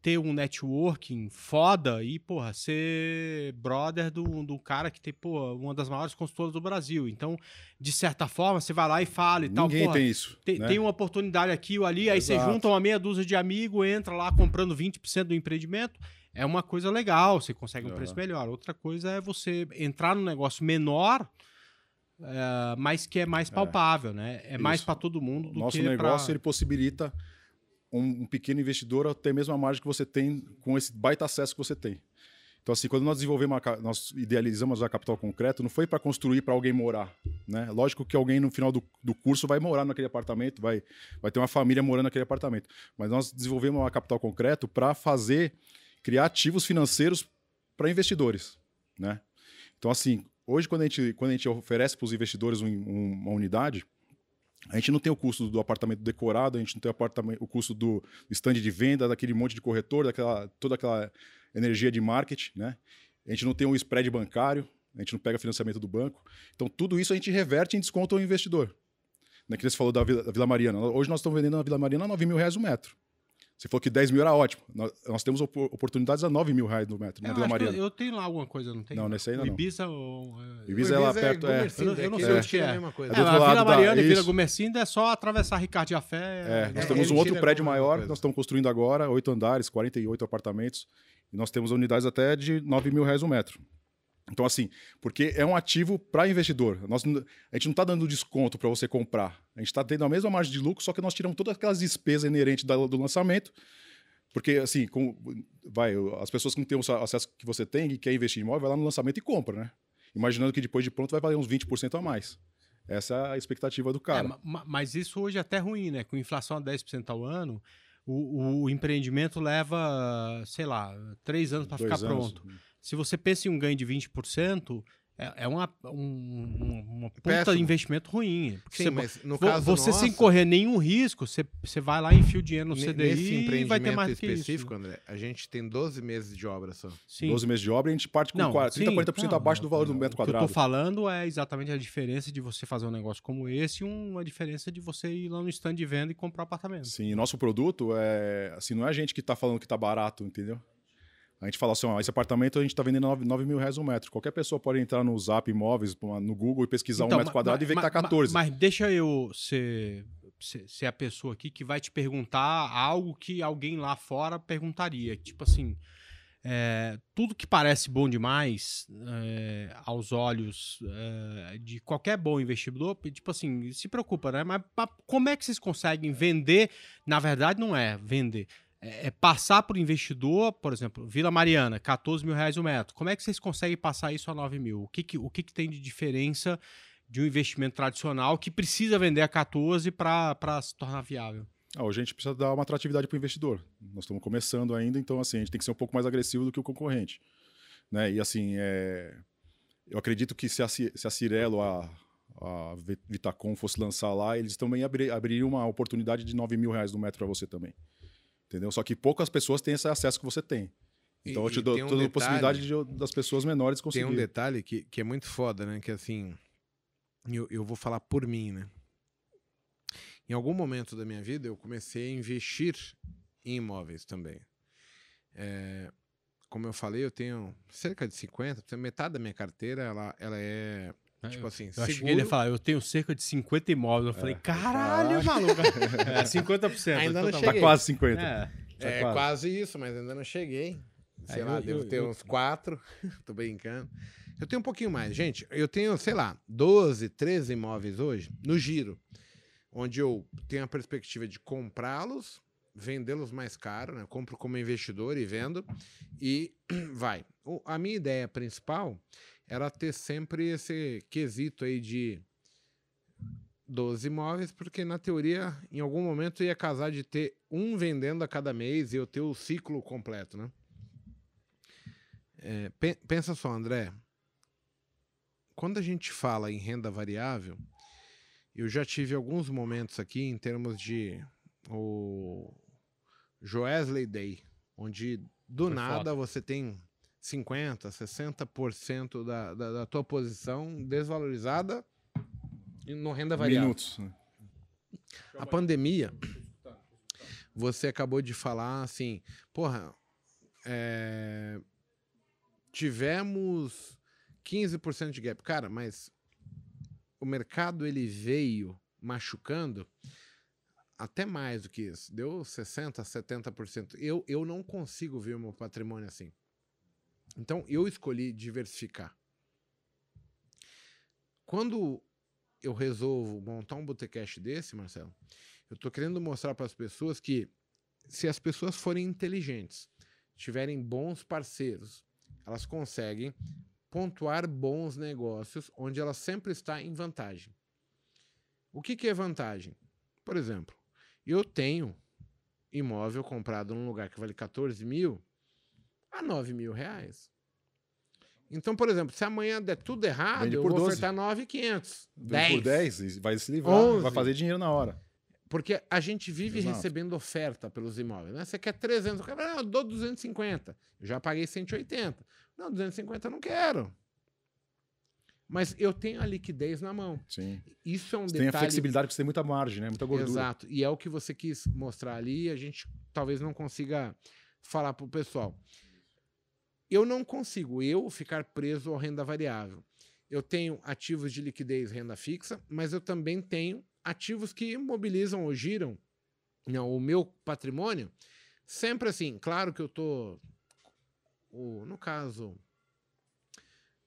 ter um networking foda e, porra, ser brother do, do cara que tem, pô, uma das maiores consultoras do Brasil. Então, de certa forma, você vai lá e fala e tal, Ninguém porra, tem isso. tem, né? tem uma oportunidade aqui ou ali, aí você Exato. junta uma meia dúzia de amigos, entra lá comprando 20% do empreendimento. É uma coisa legal, você consegue um Aham. preço melhor. Outra coisa é você entrar num negócio menor, é, mas que é mais palpável, né? É mais Isso. para todo mundo do nosso que negócio pra... ele possibilita um, um pequeno investidor a ter a mesma margem que você tem com esse baita acesso que você tem. Então, assim, quando nós desenvolvemos, a nós idealizamos a Capital Concreto, não foi para construir para alguém morar. Né? Lógico que alguém no final do, do curso vai morar naquele apartamento, vai, vai ter uma família morando naquele apartamento. Mas nós desenvolvemos a Capital Concreto para fazer, criar ativos financeiros para investidores. Né? Então, assim, hoje, quando a gente, quando a gente oferece para os investidores um- um- uma unidade, a gente não tem o custo do apartamento decorado, a gente não tem o, o custo do stand de venda, daquele monte de corretor, daquela, toda aquela energia de marketing, né? A gente não tem um spread bancário, a gente não pega financiamento do banco. Então, tudo isso a gente reverte em desconto ao investidor. Né, que você falou da Vila, da Vila Mariana. Hoje nós estamos vendendo na Vila Mariana a 9 mil reais o metro. Você falou que 10 mil era ótimo. Nós, nós temos opor- oportunidades a 9 mil reais no metro, na Eu, Vila eu, Mariana. eu tenho lá alguma coisa, não tem? Não, nesse aí o não. Ibiza ou... é- Ibiza é lá perto, é. Eu não- eu não aqui sei é onde que é. a mesma coisa. É É, a Vila lado da- Mariana e Vila isso. Gumercinda é só atravessar Ricardo Afé. É, nós É, temos um outro prédio maior que nós estamos construindo agora, oito andares, 48 apartamentos. E nós temos unidades até de 9 mil reais o metro. Então, assim, porque é um ativo para investidor. Nós, a gente não está dando desconto para você comprar. A gente está tendo a mesma margem de lucro, só que nós tiramos todas aquelas despesas inerentes da- do lançamento. Porque, assim, com, vai, as pessoas que não têm o acesso que você tem e quer investir em imóvel, vai lá no lançamento e compra, né? Imaginando que depois de pronto vai valer uns 20% a mais. Essa é a expectativa do É, cara. ma- mas isso hoje é até ruim, né? Com inflação a 10% ao ano, o, o empreendimento leva, sei lá, três anos para ficar anos. pronto. Se você pensa em um ganho de 20%, é, é uma, um, uma, puta Péssimo. de investimento ruim. Porque Sim, você, mas no caso você sem nosso, correr nenhum risco, você, você vai lá e enfia o dinheiro no CDI nesse e vai ter empreendimento mais específico, isso. André, a gente tem 12 meses de obra só. Sim. 12 meses de obra, a gente parte com Não, 40, 30, sim, 40% não, abaixo do valor do não, metro O que eu quadrado. tô falando é exatamente a diferença de você fazer um negócio como esse e uma diferença de você ir lá no stand de venda e comprar apartamento. Sim, e nosso produto é assim, não é a gente que está falando que está barato, entendeu? A gente fala assim, ó, esse apartamento a gente está vendendo 9, 9 mil reais um metro. Qualquer pessoa pode entrar no Zap Imóveis, no Google e pesquisar Então, um metro quadrado e ver que tá ma- 14. Mas deixa eu ser, ser, ser a pessoa aqui que vai te perguntar algo que alguém lá fora perguntaria. Tipo assim, é, tudo que parece bom demais é, aos olhos é, de qualquer bom investidor, tipo assim, se preocupa, né? Mas pa- como é que vocês conseguem vender? Na verdade, não é vender. É é passar para o investidor, por exemplo, Vila Mariana, 14 mil reais o metro. Como é que vocês conseguem passar isso a 9 mil? O que, que, o que, que tem de diferença de um investimento tradicional que precisa vender a 14 para se tornar viável? Ah, hoje a gente precisa dar uma atratividade para o investidor. Nós estamos começando ainda, então assim, a gente tem que ser um pouco mais agressivo do que o concorrente. Né? E assim, é... eu acredito que se a, se a Cirelo, a, a Vi- Vitacom fosse lançar lá, eles também abri, abririam uma oportunidade de 9 mil reais no metro para você também. Entendeu? Só que poucas pessoas têm esse acesso que você tem. Então E- eu te dou tem um toda a detalhe- possibilidade de- das pessoas menores Tem conseguirem. um detalhe que, que é muito foda, né? Que assim, eu, eu vou falar por mim, né? Em algum momento da minha vida, eu comecei a investir em imóveis também. É, como eu falei, eu tenho cerca de 50, tenho metade da minha carteira, ela, ela é, tipo assim, Eu achei que seguro. ele ia falar, eu tenho cerca de 50 imóveis. Eu falei, caralho, Caralho. maluco. É, 50%. Ainda não então tá Tá cheguei. quase 50. É. Tá É quase. quase isso, mas ainda não cheguei. Sei Aí lá, eu- devo eu- ter eu- uns quatro. Tô brincando. Eu tenho um pouquinho mais. Gente, eu tenho, sei lá, 12, 13 imóveis hoje no giro, onde eu tenho a perspectiva de comprá-los, vendê-los mais caro, né? Compro como investidor e vendo, e vai. O- a minha ideia principal era ter sempre esse quesito aí de 12 imóveis, porque na teoria, em algum momento, ia casar de ter um vendendo a cada mês e eu ter o ciclo completo, né? É, pe- pensa só, André. Quando a gente fala em renda variável, eu já tive alguns momentos aqui em termos de o Joesley Day, onde do Foi nada foda. você tem 50, 60% da, da, da tua posição desvalorizada e no renda variável. Minutos. né? A pandemia, você acabou de falar assim, porra, é, tivemos 15% de gap. Cara, mas o mercado ele veio machucando até mais do que isso. Deu 60%, 70%. Eu, eu não consigo ver o meu patrimônio assim. Então, eu escolhi diversificar. Quando eu resolvo montar um botecash desse, Marcelo, eu tô querendo mostrar para as pessoas que se as pessoas forem inteligentes, tiverem bons parceiros, elas conseguem pontuar bons negócios onde ela sempre está em vantagem. O que, que é vantagem? Por exemplo, eu tenho imóvel comprado num lugar que vale 14 mil a 9 mil reais. Então, por exemplo, se amanhã der tudo errado, Vende eu por vou 12. ofertar 9,500. Vende Por 10, e vai se livrar, 11. vai fazer dinheiro na hora. Porque a gente vive Exato. recebendo oferta pelos imóveis. Né? Você quer 300, o cara fala, "Ah, eu dou 250. Eu já paguei 180. Não, 250 eu não quero. Mas eu tenho a liquidez na mão. Sim. Isso é um Você tem a detalhe. flexibilidade porque você tem muita margem, né? Muita gordura. Exato. E é o que você quis mostrar ali a gente talvez não consiga falar para o pessoal. Eu não consigo, eu, ficar preso ao renda variável. Eu tenho ativos de liquidez renda fixa, mas eu também tenho ativos que mobilizam ou giram não, o meu patrimônio. Sempre assim, claro que eu tô no caso,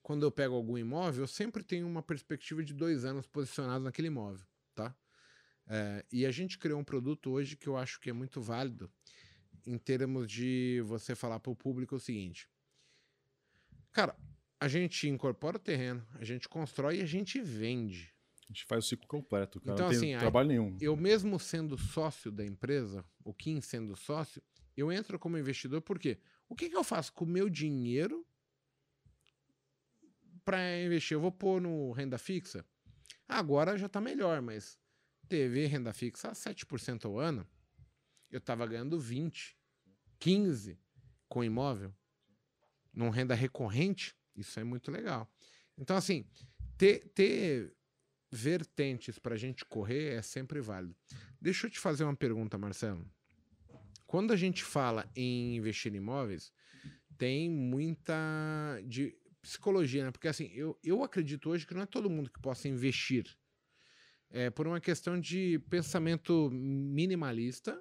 quando eu pego algum imóvel, eu sempre tenho uma perspectiva de dois anos posicionado naquele imóvel, tá? É, e a gente criou um produto hoje que eu acho que é muito válido em termos de você falar para o público o seguinte: cara, a gente incorpora o terreno, a gente constrói e a gente vende. A gente faz o ciclo completo, cara. Então, não tem assim, aí- trabalho nenhum. Eu mesmo sendo sócio da empresa, o Kim sendo sócio, eu entro como investidor porque o que, que eu faço com o meu dinheiro para investir? Eu vou pôr no renda fixa? Agora já está melhor, mas teve renda fixa a 7% ao ano. Eu estava ganhando 20, 15 com imóvel. Num renda recorrente, isso é muito legal. Então, assim, ter, ter vertentes para a gente correr é sempre válido. Deixa eu te fazer uma pergunta, Marcelo. Quando a gente fala em investir em imóveis, tem muita de psicologia, né? Porque assim, eu, eu acredito hoje que não é todo mundo que possa investir. É por uma questão de pensamento minimalista,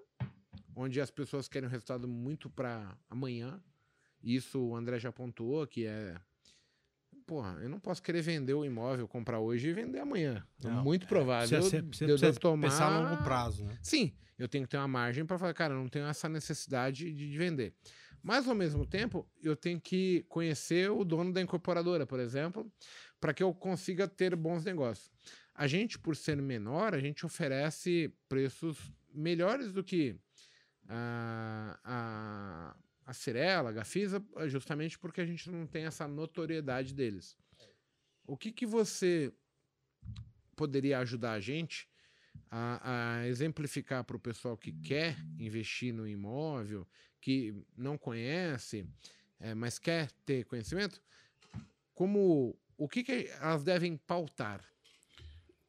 onde as pessoas querem um resultado muito para amanhã. Isso o André já pontuou, que é porra, eu não posso querer vender o imóvel, comprar hoje e vender amanhã. É Não, muito provável Você, de você eu precisa tomar... pensar a longo prazo, né? Sim, eu tenho que ter uma margem para falar, cara, eu não tenho essa necessidade de de vender. Mas, ao mesmo tempo, eu tenho que conhecer o dono da incorporadora, por exemplo, para que eu consiga ter bons negócios. A gente, por ser menor, a gente oferece preços melhores do que a, a, a Cirela, a Gafisa, justamente porque a gente não tem essa notoriedade deles. O que, que você poderia ajudar a gente a, a exemplificar para o pessoal que quer investir no imóvel, que não conhece, é, mas quer ter conhecimento, como o que, que elas devem pautar?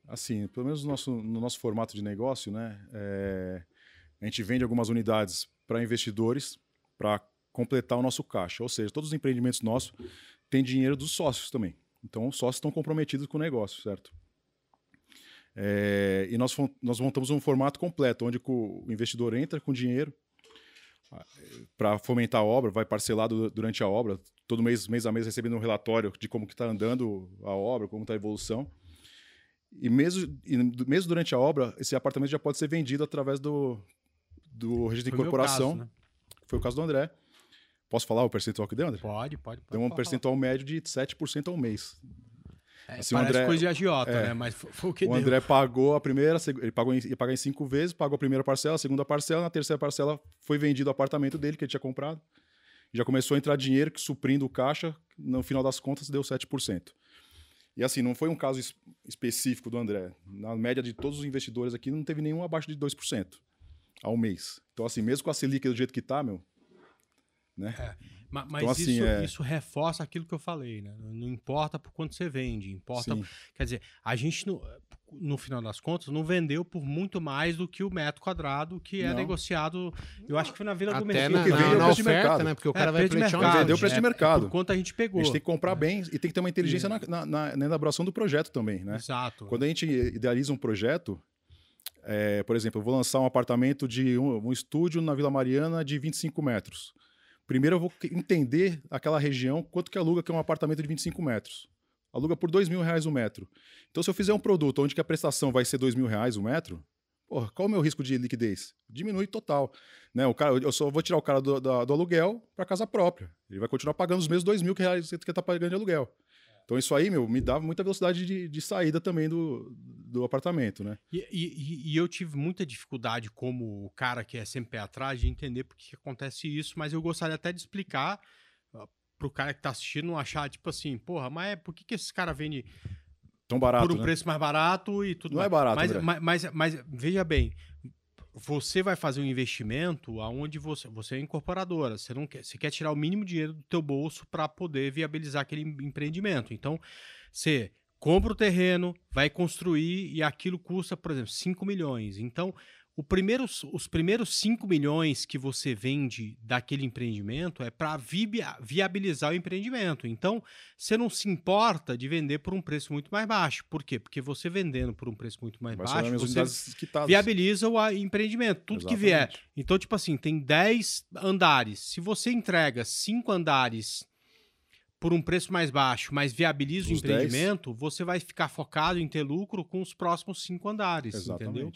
Assim, pelo menos no nosso, no nosso formato de negócio, né? é, a gente vende algumas unidades para investidores para completar o nosso caixa. Ou seja, todos os empreendimentos nossos têm dinheiro dos sócios também. Então, os sócios estão comprometidos com o negócio, certo? É, e nós, nós montamos um formato completo, onde o investidor entra com dinheiro, para fomentar a obra, vai parcelado durante a obra, todo mês, mês a mês recebendo um relatório de como que está andando a obra, como está a evolução. E mesmo, e mesmo durante a obra, esse apartamento já pode ser vendido através do, do registro de incorporação. Caso, né? Foi o caso do André. Posso falar o percentual que deu, André? Pode, pode. pode deu um percentual falar. médio de 7% ao mês. É, assim, parece André, coisa de agiota, é, né? Mas foi, o que O deu. André pagou a primeira, ele pagou em, ia pagar em cinco vezes, pagou a primeira parcela, a segunda parcela, na terceira parcela foi vendido o apartamento dele que ele tinha comprado. Já começou a entrar dinheiro que suprindo o caixa, no final das contas deu 7%. E assim, não foi um caso es específico do André. Na média de todos os investidores aqui, não teve nenhum abaixo de 2% ao mês. Então, assim, mesmo com a Selic do jeito que tá, meu, né? É. Mas, então, assim, isso, é... isso, reforça aquilo que eu falei, né? Não importa por quanto você vende, importa. Sim. Quer dizer, a gente, no, no final das contas, não vendeu por muito mais do que o metro quadrado que é não. negociado. Eu acho que foi na Vila Até do Mercado. Na, na, na oferta, né? Porque o é, cara é, vai pleitear um Vendeu o preço de mercado. É, quanto a gente pegou. A gente tem que comprar bem e tem que ter uma inteligência na, na, na, elaboração do projeto também, né? Exato. Quando a gente idealiza um projeto, é, por exemplo, eu vou lançar um apartamento de um, um estúdio na Vila Mariana de 25 metros. Primeiro eu vou entender aquela região, quanto que aluga que é um apartamento de 25 metros. Aluga por dois mil reais o metro. Então, se eu fizer um produto onde que a prestação vai ser dois mil reais o metro, porra, qual é o meu risco de liquidez? Diminui total. Né? O cara, eu só vou tirar o cara do, do, do aluguel para casa própria. Ele vai continuar pagando os mesmos dois mil que ele está pagando de aluguel. Então isso aí, meu, me dá muita velocidade de, de saída também do, do apartamento, né? E, e, e, eu tive muita dificuldade como o cara que é sempre pé atrás de entender por que acontece isso, mas eu gostaria até de explicar uh, pro cara que tá assistindo não achar, tipo assim, porra, mas é, por que, que esses caras vendem tão barato, por um né? preço mais barato e tudo Não mais. é barato, mas, mas, mas, mas, veja bem, você vai fazer um investimento aonde você, você é incorporadora, você não quer, você quer tirar o mínimo dinheiro do teu bolso para poder viabilizar aquele empreendimento. Então, você compra o terreno, vai construir e aquilo custa, por exemplo, 5 milhões. Então, primeiro, os primeiros 5 milhões que você vende daquele empreendimento é para viabilizar o empreendimento. Então, você não se importa de vender por um preço muito mais baixo. Por quê? Porque você vendendo por um preço muito mais Vai baixo, você viabiliza o empreendimento, tudo Exatamente. que vier. Então, tipo assim, tem 10 andares. Se você entrega 5 andares por um preço mais baixo, mas viabiliza o empreendimento, 10. você vai ficar focado em ter lucro com os próximos cinco andares, Exatamente. entendeu?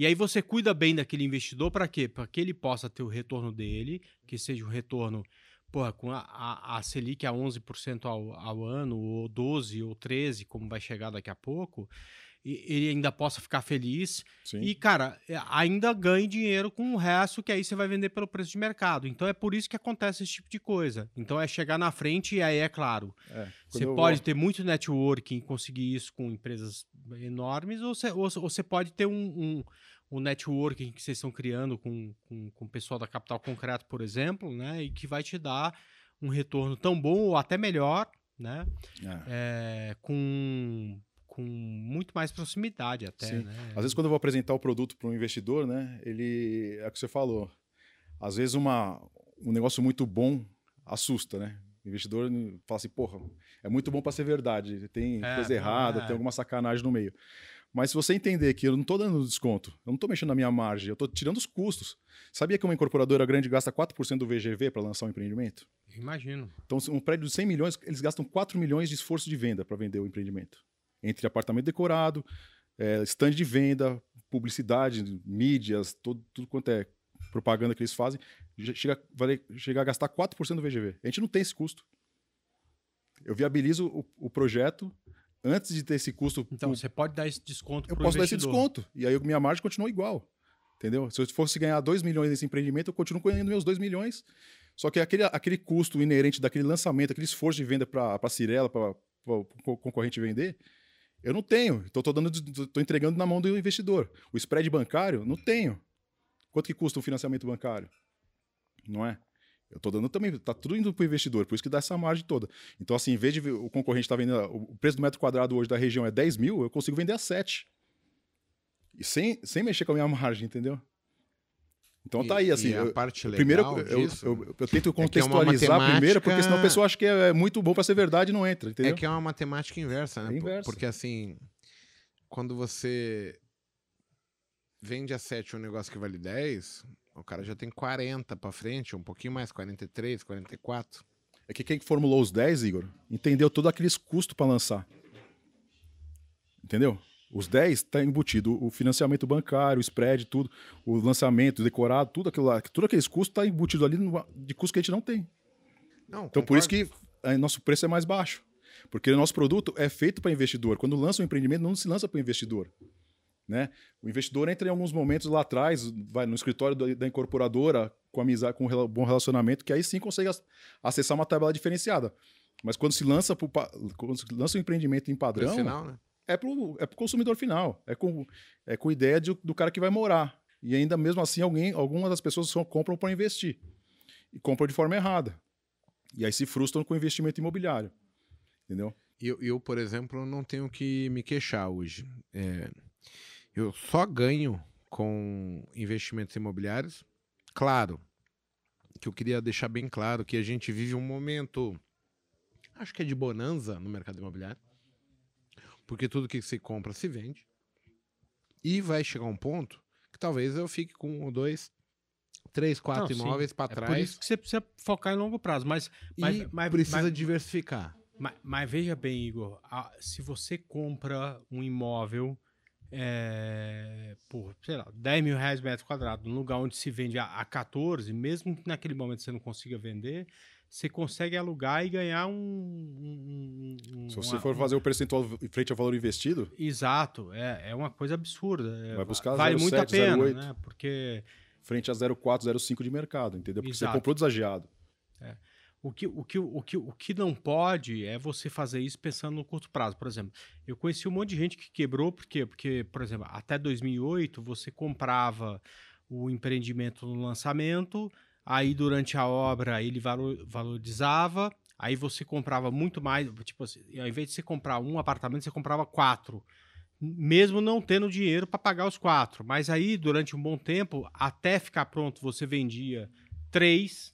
E aí você cuida bem daquele investidor para quê? Para que ele possa ter o retorno dele, que seja um retorno porra, com a, a, a Selic a 11% ao, ao ano, ou 12% ou 13%, como vai chegar daqui a pouco, ele ainda possa ficar feliz. Sim. E, cara, é, ainda ganhe dinheiro com o resto que aí você vai vender pelo preço de mercado. Então é por isso que acontece esse tipo de coisa. Então é chegar na frente e aí é claro. É, você pode vou... ter muito networking e conseguir isso com empresas enormes, ou você, ou, ou você pode ter um, um, um, networking que vocês estão criando com, com, com o pessoal da Capital Concreto, por exemplo, né? E que vai te dar um retorno tão bom ou até melhor, né? É. É, com com muito mais proximidade até, Sim. né? Às vezes quando eu vou apresentar o produto para um investidor, né, ele é o que você falou. Às vezes uma um negócio muito bom assusta, né? O investidor fala assim, porra, é muito bom para ser verdade, tem é, coisa errada, é. tem alguma sacanagem no meio. Mas se você entender que eu não estou dando desconto, eu não estou mexendo na minha margem, eu estou tirando os custos. Sabia que uma incorporadora grande gasta 4% do VGV para lançar um empreendimento? Imagino. Então, um prédio de 100 milhões, eles gastam 4 milhões de esforço de venda para vender o empreendimento entre apartamento decorado, é, stand de venda, publicidade, mídias, todo, tudo quanto é propaganda que eles fazem, chega, vai chegar a gastar 4% do VGV. A gente não tem esse custo. Eu viabilizo o, o projeto antes de ter esse custo. Então, você pode dar esse desconto Eu posso investidor. dar esse desconto. E aí minha margem continua igual. Entendeu? Se eu fosse ganhar 2 milhões nesse empreendimento, eu continuo ganhando meus 2 milhões. Só que aquele, aquele custo inerente daquele lançamento, aquele esforço de venda para a Cirela, para o concorrente vender, eu não tenho. Então estou dando, tô entregando na mão do investidor. O spread bancário, não tenho. Quanto que custa o financiamento bancário? Não é? Eu estou dando também, está tudo indo para o investidor, por isso que dá essa margem toda. Então, assim, em vez de o concorrente estar tá vendendo, o preço do metro quadrado hoje da região é 10 mil, eu consigo vender a 7. E sem, sem mexer com a minha margem, entendeu? Então tá aí, assim. a eu, parte legal primeiro, eu, eu, eu, tento contextualizar é é primeiro, porque senão a pessoa acha que é muito bom para ser verdade e não entra, entendeu? É que é uma matemática inversa, né? É inversa. Porque assim, quando você vende a 7 um negócio que vale 10, o cara já tem 40 para frente, um pouquinho mais, 43, 44. É que quem formulou os 10, Igor, entendeu todos aqueles custos para lançar. Entendeu? Os 10 está embutido o financiamento bancário, o spread, tudo, o lançamento, o decorado, tudo aquilo lá, tudo aqueles custos está embutido ali no, de custo que a gente não tem. Não, Então por isso que nosso preço é mais baixo. Porque o nosso produto é feito para investidor. Quando lança um empreendimento, não se lança para o investidor. Né? O investidor entra em alguns momentos lá atrás, vai no escritório da, da incorporadora, com amizade, com um bom relacionamento, que aí sim consegue ac- acessar uma tabela diferenciada. Mas quando se lança, pro quando se lança um empreendimento em padrão, final, né? é pro, é pro consumidor final. É com, é com ideia de- do cara que vai morar. E ainda mesmo assim, alguém, algumas das pessoas só compram para investir. E compram de forma errada. E aí se frustram com o investimento imobiliário. Entendeu? Eu, eu, por exemplo, não tenho que me queixar hoje. É, eu só ganho com investimentos imobiliários. Claro que eu queria deixar bem claro que a gente vive um momento, acho que é de bonança no mercado imobiliário, porque tudo que se compra se vende. E vai chegar um ponto que talvez eu fique com um, dois, três, quatro Não, imóveis para É por trás isso que você precisa focar em longo prazo. Mas, e mas, mas, precisa mas- diversificar. mas- mas veja bem, Igor, se você compra um imóvel é, por, sei lá, 10 mil reais metro quadrado, num lugar onde se vende a, a 14, mesmo que naquele momento você não consiga vender, você consegue alugar e ganhar um. um- um- Se você uma- for fazer o percentual em frente ao valor investido, Exato, é, é uma coisa absurda. é, Vai buscar vale muito a 0,7, pena, 0,8. né? Porque frente a 0,4, 0,5 de mercado, entendeu? Porque Exato. você comprou desagiado. O que, o, que, o, que, o que não pode é você fazer isso pensando no curto prazo. Por exemplo, eu conheci um monte de gente que quebrou, por quê? Porque, por exemplo, até 2008 você comprava o empreendimento no lançamento, aí durante a obra ele valo- valorizava, aí você comprava muito mais, tipo assim, ao invés de você comprar um apartamento, você comprava quatro. Mesmo não tendo dinheiro para pagar os quatro. Mas aí, durante um bom tempo, até ficar pronto, você vendia três,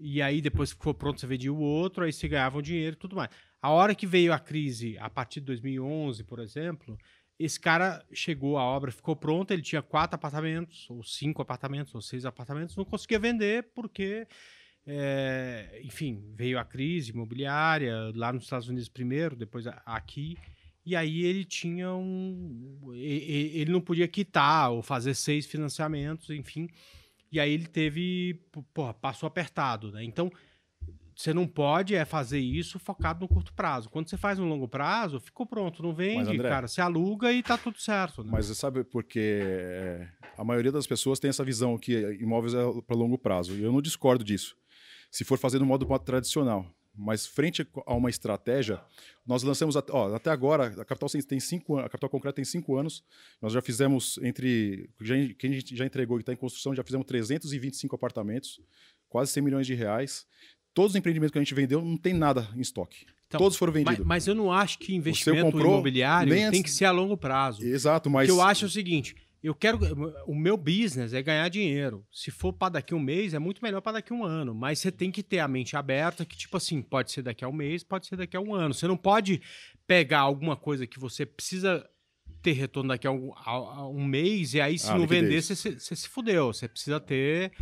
e aí depois que ficou pronto você vendia o outro, aí você ganhava o dinheiro e tudo mais. A hora que veio a crise, a partir de 2011, por exemplo, esse cara chegou, a obra ficou pronta, ele tinha quatro apartamentos, ou cinco apartamentos, ou seis apartamentos, não conseguia vender porque, é, enfim, veio a crise imobiliária, lá nos Estados Unidos primeiro, depois aqui, e aí ele tinha um... Ele não podia quitar ou fazer seis financiamentos, enfim... E aí ele teve, porra, passou apertado, né? Então, você não pode é fazer isso focado no curto prazo. Quando você faz no longo prazo, ficou pronto, não vende, André- cara, você aluga e tá tudo certo, né? Mas você sabe porque é, a maioria das pessoas tem essa visão que imóveis é para longo prazo. E eu não discordo disso. Se for fazer no modo tradicional. Mas frente a uma estratégia, nós lançamos até, ó, até agora, a Capital tem cinco a Capital Concreta tem cinco anos. Nós já fizemos entre. Já, quem a gente já entregou e está em construção, já fizemos 325 apartamentos, quase 100 milhões de reais. Todos os empreendimentos que a gente vendeu não tem nada em estoque. Então, Todos foram Mas, vendidos. mas eu não acho que investimento comprou imobiliário tem que ser a longo prazo. Exato, mas. O que eu acho é o seguinte: eu quero. O meu business é ganhar dinheiro. Se for para daqui a um mês, é muito melhor para daqui a um ano. Mas você tem que ter a mente aberta, que, tipo assim, pode ser daqui a um mês, pode ser daqui a um ano. Você não pode pegar alguma coisa que você precisa ter retorno daqui a um, a- a um mês, e aí, se Ah, não vender, você, se- você se fudeu. Você precisa ter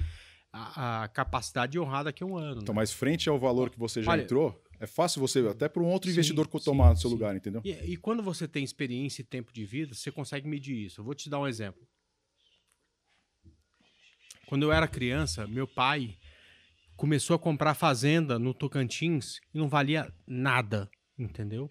a, a capacidade de honrar daqui a um ano. Então, né? mas frente ao valor que você já Olha- entrou, é fácil você, até para um outro Sim, investidor sim, tomar no seu sim. lugar, entendeu? E, e quando você tem experiência e tempo de vida, você consegue medir isso. Eu vou te dar um exemplo. Quando eu era criança, meu pai começou a comprar fazenda no Tocantins e não valia nada, entendeu?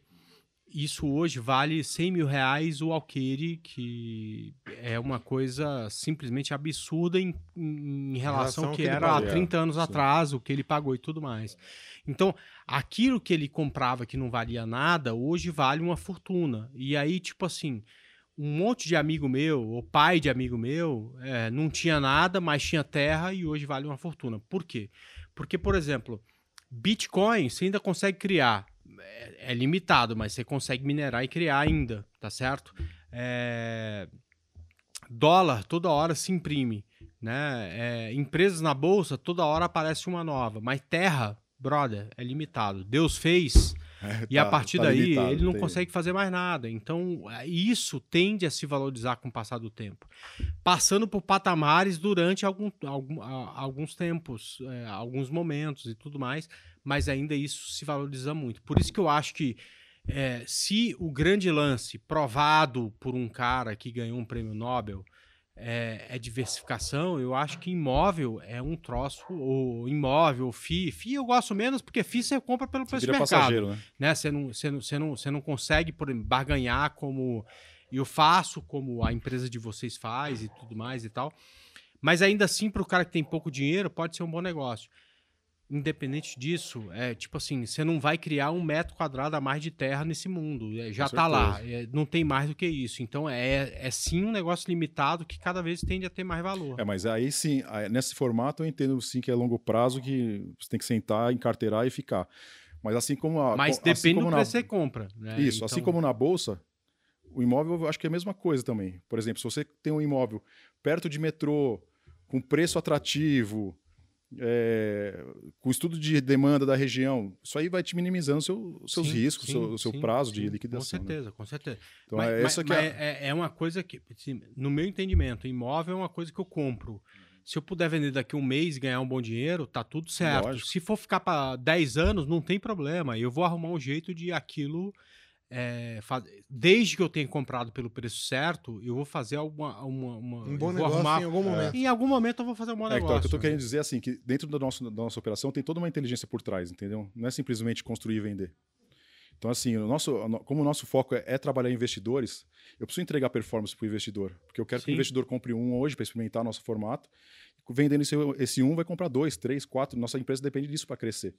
Isso hoje vale 100 mil reais o alqueire, que é uma coisa simplesmente absurda em, em- relação relação ao que, que ele era há pagou. 30 anos Sim. atrás, o que ele pagou e tudo mais. Então, aquilo que ele comprava que não valia nada, hoje vale uma fortuna. E aí, tipo assim, um monte de amigo meu, ou pai de amigo meu, é, não tinha nada, mas tinha terra e hoje vale uma fortuna. Por quê? Porque, por exemplo, Bitcoin você ainda consegue criar. É, é limitado, mas você consegue minerar e criar ainda, tá certo? É, Dólar toda hora se imprime, né? É, empresas na bolsa toda hora aparece uma nova, mas terra, brother, é limitado. Deus fez E Tá- a partir tá daí, limitado, ele não tem- consegue fazer mais nada. Então, é, isso tende a se valorizar com o passar do tempo. Passando por patamares durante algum, algum- alguns tempos, é, alguns momentos e tudo mais, mas ainda isso se valoriza muito. Por isso que eu acho que é, se o grande lance provado por um cara que ganhou um prêmio Nobel é, é diversificação, eu acho que imóvel é um troço, ou imóvel, FI. FI eu gosto menos porque FI você compra pelo preço vira mercado né? né? Você não, você não, você não, você não consegue por exemplo, barganhar como eu faço, como a empresa de vocês faz e tudo mais e tal. Mas ainda assim, para o cara que tem pouco dinheiro, pode ser um bom negócio. Independente disso, é tipo assim, você não vai criar um metro quadrado a mais de terra nesse mundo. é, já Com tá lá. é, não tem mais do que isso. Então é, é sim um negócio limitado que cada vez tende a ter mais valor. É, mas aí sim, nesse formato eu entendo sim que é longo prazo, que você tem que sentar, encarteirar e ficar. Mas assim como a. Mas assim depende como do na- preço que você compra. né? Isso, assim Então- como na bolsa, o imóvel eu acho que é a mesma coisa também. Por exemplo, se você tem um imóvel perto de metrô, com preço atrativo, é, com estudo de demanda da região, isso aí vai te minimizando seu- os seus Sim, riscos, sim, seu, o seu sim, prazo de liquidação. Com né? certeza, com certeza. Então mas, é mas- que mas é. é, é uma coisa que, no meu entendimento, imóvel é uma coisa que eu compro. Se eu puder vender daqui um mês e ganhar um bom dinheiro, tá tudo certo. Lógico. Se for ficar para 10 anos, não tem problema. Eu vou arrumar um jeito de aquilo. É, fa- Desde que eu tenha comprado pelo preço certo, eu vou fazer alguma, uma, uma- Um eu bom vou negócio arrumar- em algum momento. Em algum momento eu vou fazer um bom É, então, negócio. o que eu tô querendo dizer é assim, que dentro da nossa, da nossa operação tem toda uma inteligência por trás, entendeu? Não é simplesmente construir e vender. Então, assim, o nosso, como o nosso foco é, é trabalhar investidores, eu preciso entregar performance para o investidor. Porque eu quero que Sim. o investidor compre um hoje para experimentar nosso formato. Vendendo esse, esse um, vai comprar dois, três, quatro. Nossa empresa depende disso para crescer.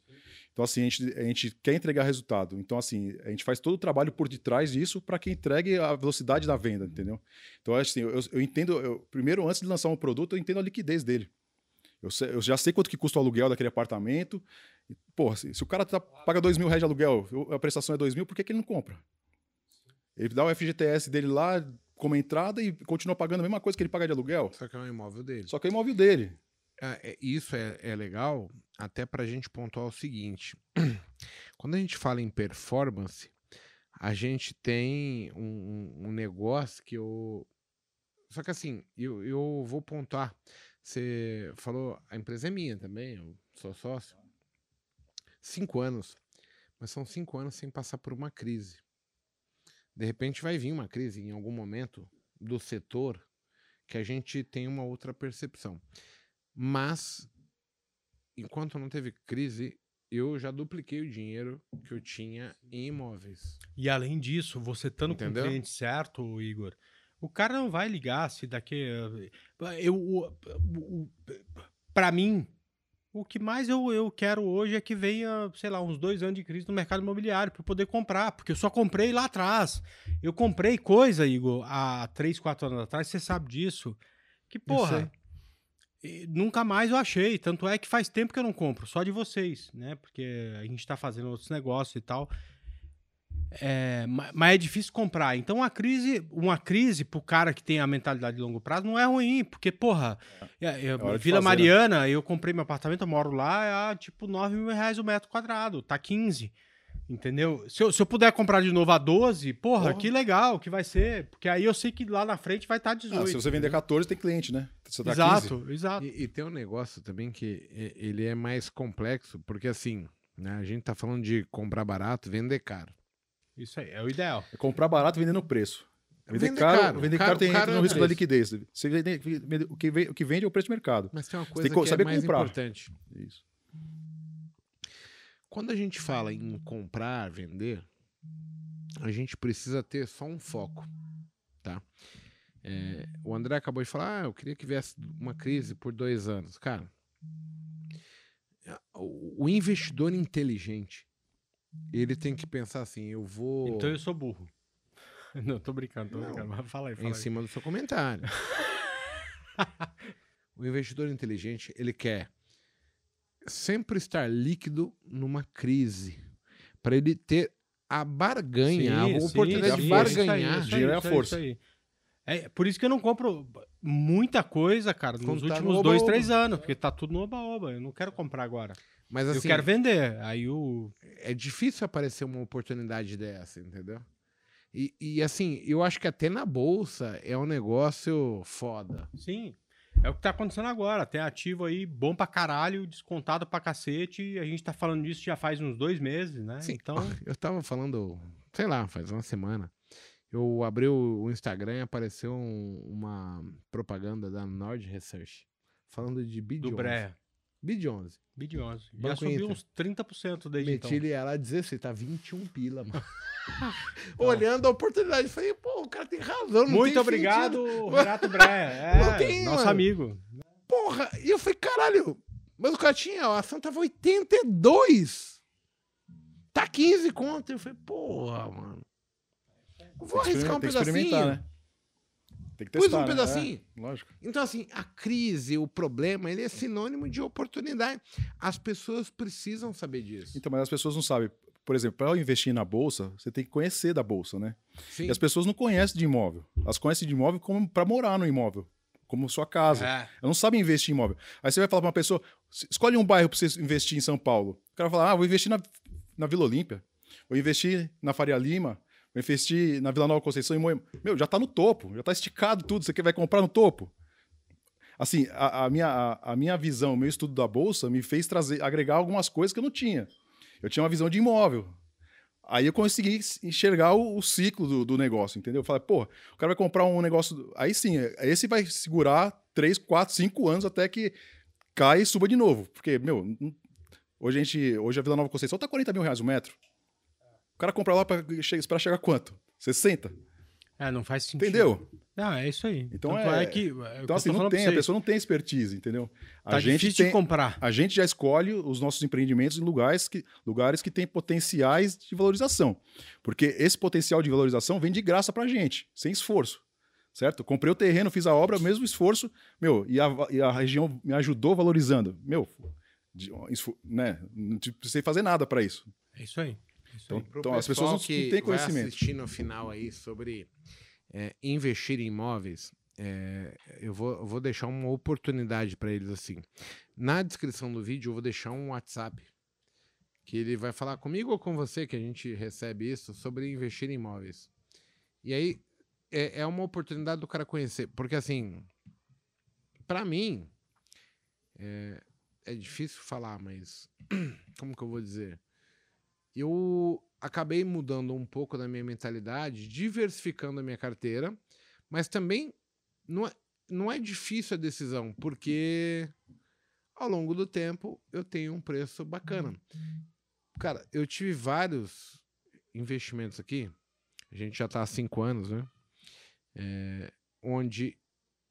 Então, assim, a gente, a gente quer entregar resultado. Então, assim, a gente faz todo o trabalho por detrás disso para que entregue a velocidade da venda, entendeu? Então, assim, eu, eu entendo. eu- primeiro, antes de lançar um produto, eu entendo a liquidez dele. Eu, sei- eu já sei quanto que custa o aluguel daquele apartamento. Porra, se, se o cara tá- paga dois mil reais de aluguel, a prestação é dois mil, por que, que ele não compra? Ele dá o FGTS dele lá como entrada e continua pagando a mesma coisa que ele paga de aluguel. Só que é um imóvel dele. Só que é o imóvel dele. É, é, isso é, é legal até para a gente pontuar o seguinte: quando a gente fala em performance, a gente tem um, um- um negócio que eu. Só que assim, eu, eu vou pontuar. Você falou, a empresa é minha também, eu sou sócio. Cinco anos. Mas são cinco anos sem passar por uma crise. De repente vai vir uma crise em algum momento do setor que a gente tem uma outra percepção. Mas, enquanto não teve crise, eu já dupliquei o dinheiro que eu tinha em imóveis. E além disso, você estando com o cliente certo, Igor, o cara não vai ligar se daqui. Eu, o, o, para mim, o que mais eu, eu quero hoje é que venha, sei lá, uns dois anos de crise no mercado imobiliário para poder comprar, porque eu só comprei lá atrás. Eu comprei coisa, Igor, há três, quatro anos atrás, você sabe disso. Que porra. Nunca mais eu achei. Tanto é que faz tempo que eu não compro, só de vocês, né? Porque a gente tá fazendo outros negócios e tal. É, ma- mas é difícil comprar. Então a crise, uma crise pro cara que tem a mentalidade de longo prazo não é ruim, porque, porra, é- é- de Vila fazer, né? Mariana, eu comprei meu apartamento, eu moro lá, é ah, tipo 9 mil reais o metro quadrado, tá 15. Entendeu? Se eu, se eu puder comprar de novo a 12, porra, Porra. que legal que vai ser. Porque aí eu sei que lá na frente vai estar Ah, 18. se você vender 14, tem cliente, né? Você dá 15. exato, exato. E, e tem um negócio também que ele é mais complexo, porque assim, né, a gente tá falando de comprar barato, vender caro. Isso aí, é o ideal. É comprar barato vender no preço. Vender, Vender caro, caro. vender Caro- caro tem caro é no risco da liquidez. Você vende- vende- o, que vende, o que vende é o preço de mercado. Mas tem uma tem coisa que que, é saber mais comprar. importante. Isso. Quando a gente fala em comprar, vender, a gente precisa ter só um foco, tá? É, o André acabou de falar, ah, eu queria que viesse uma crise por dois anos. Cara, o investidor inteligente, ele tem que pensar assim, eu vou... Então eu sou burro. Não, tô brincando, tô Não. brincando. Mas fala aí, fala em aí. cima do seu comentário. o investidor inteligente, ele quer sempre estar líquido numa crise, para ele ter a barganha, Sim, a sim, oportunidade sim, de isso aí, barganhar. isso aí, Dinheiro é a força. isso aí. É por isso que eu não compro muita coisa, cara, nos Quando tá no últimos dois, três anos, porque tá tudo no oba-oba. Eu não quero comprar agora. Mas eu assim, quero vender. Aí o. é difícil aparecer uma oportunidade dessa, entendeu? E, e, assim, eu acho que até na bolsa é um negócio foda. Sim. É o que tá acontecendo agora. Tem ativo aí bom pra caralho, descontado pra cacete. E a gente tá falando disso já faz uns dois meses, né? Sim, Então. Eu tava falando, sei lá, faz uma semana. Eu abri o Instagram e apareceu um- uma propaganda da Nord Research falando de BID Do 11. Breia. BID 11. Bid 11. Já subiu Inter. uns 30% desde Meti então. ele ela a 16, tá 21 pila, mano. Olhando a oportunidade, falei, pô, o cara tem razão. Não Muito tem obrigado, sentido. Renato Breia. É, tem, nosso mano. amigo. Porra, e eu falei, caralho, mas o cara tinha, a ação tava 82. Tá 15 conto. Eu falei, porra, mano. Vou arriscar um pedacinho. né? Tem que Pus testar, um né? pedacinho. É, lógico. Então, assim, a crise, o problema, ele é sinônimo de oportunidade. As pessoas precisam saber disso. Então, mas as pessoas não sabem. Por exemplo, para investir na bolsa, você tem que conhecer da bolsa, né? Sim. E as pessoas não conhecem de imóvel. Elas conhecem de imóvel como para morar no imóvel, como sua casa. É. Elas não sabem investir em imóvel. Aí você vai falar para uma pessoa, "S- escolhe um bairro para você investir em São Paulo. O cara vai falar, ah, vou investir na, na Vila Olímpia, vou investir na Faria Lima, vou investir na Vila Nova Conceição em Moema. Meu, já tá no topo, já tá esticado tudo. Você quer vai comprar no topo? Assim, a, a minha, a, a minha visão, o meu estudo da bolsa me fez trazer, agregar algumas coisas que eu não tinha. Eu tinha uma visão de imóvel. Aí eu consegui enxergar o, o ciclo do, do negócio, entendeu? Eu falei, pô, o cara vai comprar um negócio. Aí sim, esse vai segurar 3, 4, 5 anos até que caia e suba de novo. Porque, meu, hoje a gente. Hoje a Vila Nova Conceição tá 40 mil reais o metro. O cara compra lá para chegar, chegar quanto? 60? É, não faz sentido. Entendeu? Não, é isso aí. Então Tanto é- é que. é Então, assim, não tem, a pessoa não tem expertise, entendeu? A Tá gente difícil tem, de comprar. a gente já escolhe os nossos empreendimentos em lugares que, lugares que têm potenciais de valorização. Porque esse potencial de valorização vem de graça pra gente, sem esforço. Certo? Comprei o terreno, fiz a obra, mesmo esforço, meu, e a, e a região me ajudou valorizando. Meu, de- né? Não precisei fazer nada para isso. É isso aí. Então, então as pessoas não, que não têm vai conhecimento. assistir no final aí sobre é, investir em imóveis, é, eu, vou, eu vou deixar uma oportunidade para eles assim. Na descrição do vídeo eu vou deixar um WhatsApp que ele vai falar comigo ou com você que a gente recebe isso sobre investir em imóveis. E aí é, é uma oportunidade do cara conhecer, porque assim, para mim é, é difícil falar, mas como que eu vou dizer? Eu acabei mudando um pouco da minha mentalidade, diversificando a minha carteira, mas também não é, não é difícil a decisão, porque ao longo do tempo eu tenho um preço bacana. Cara, eu tive vários investimentos aqui, a gente já está há cinco anos, né? É, onde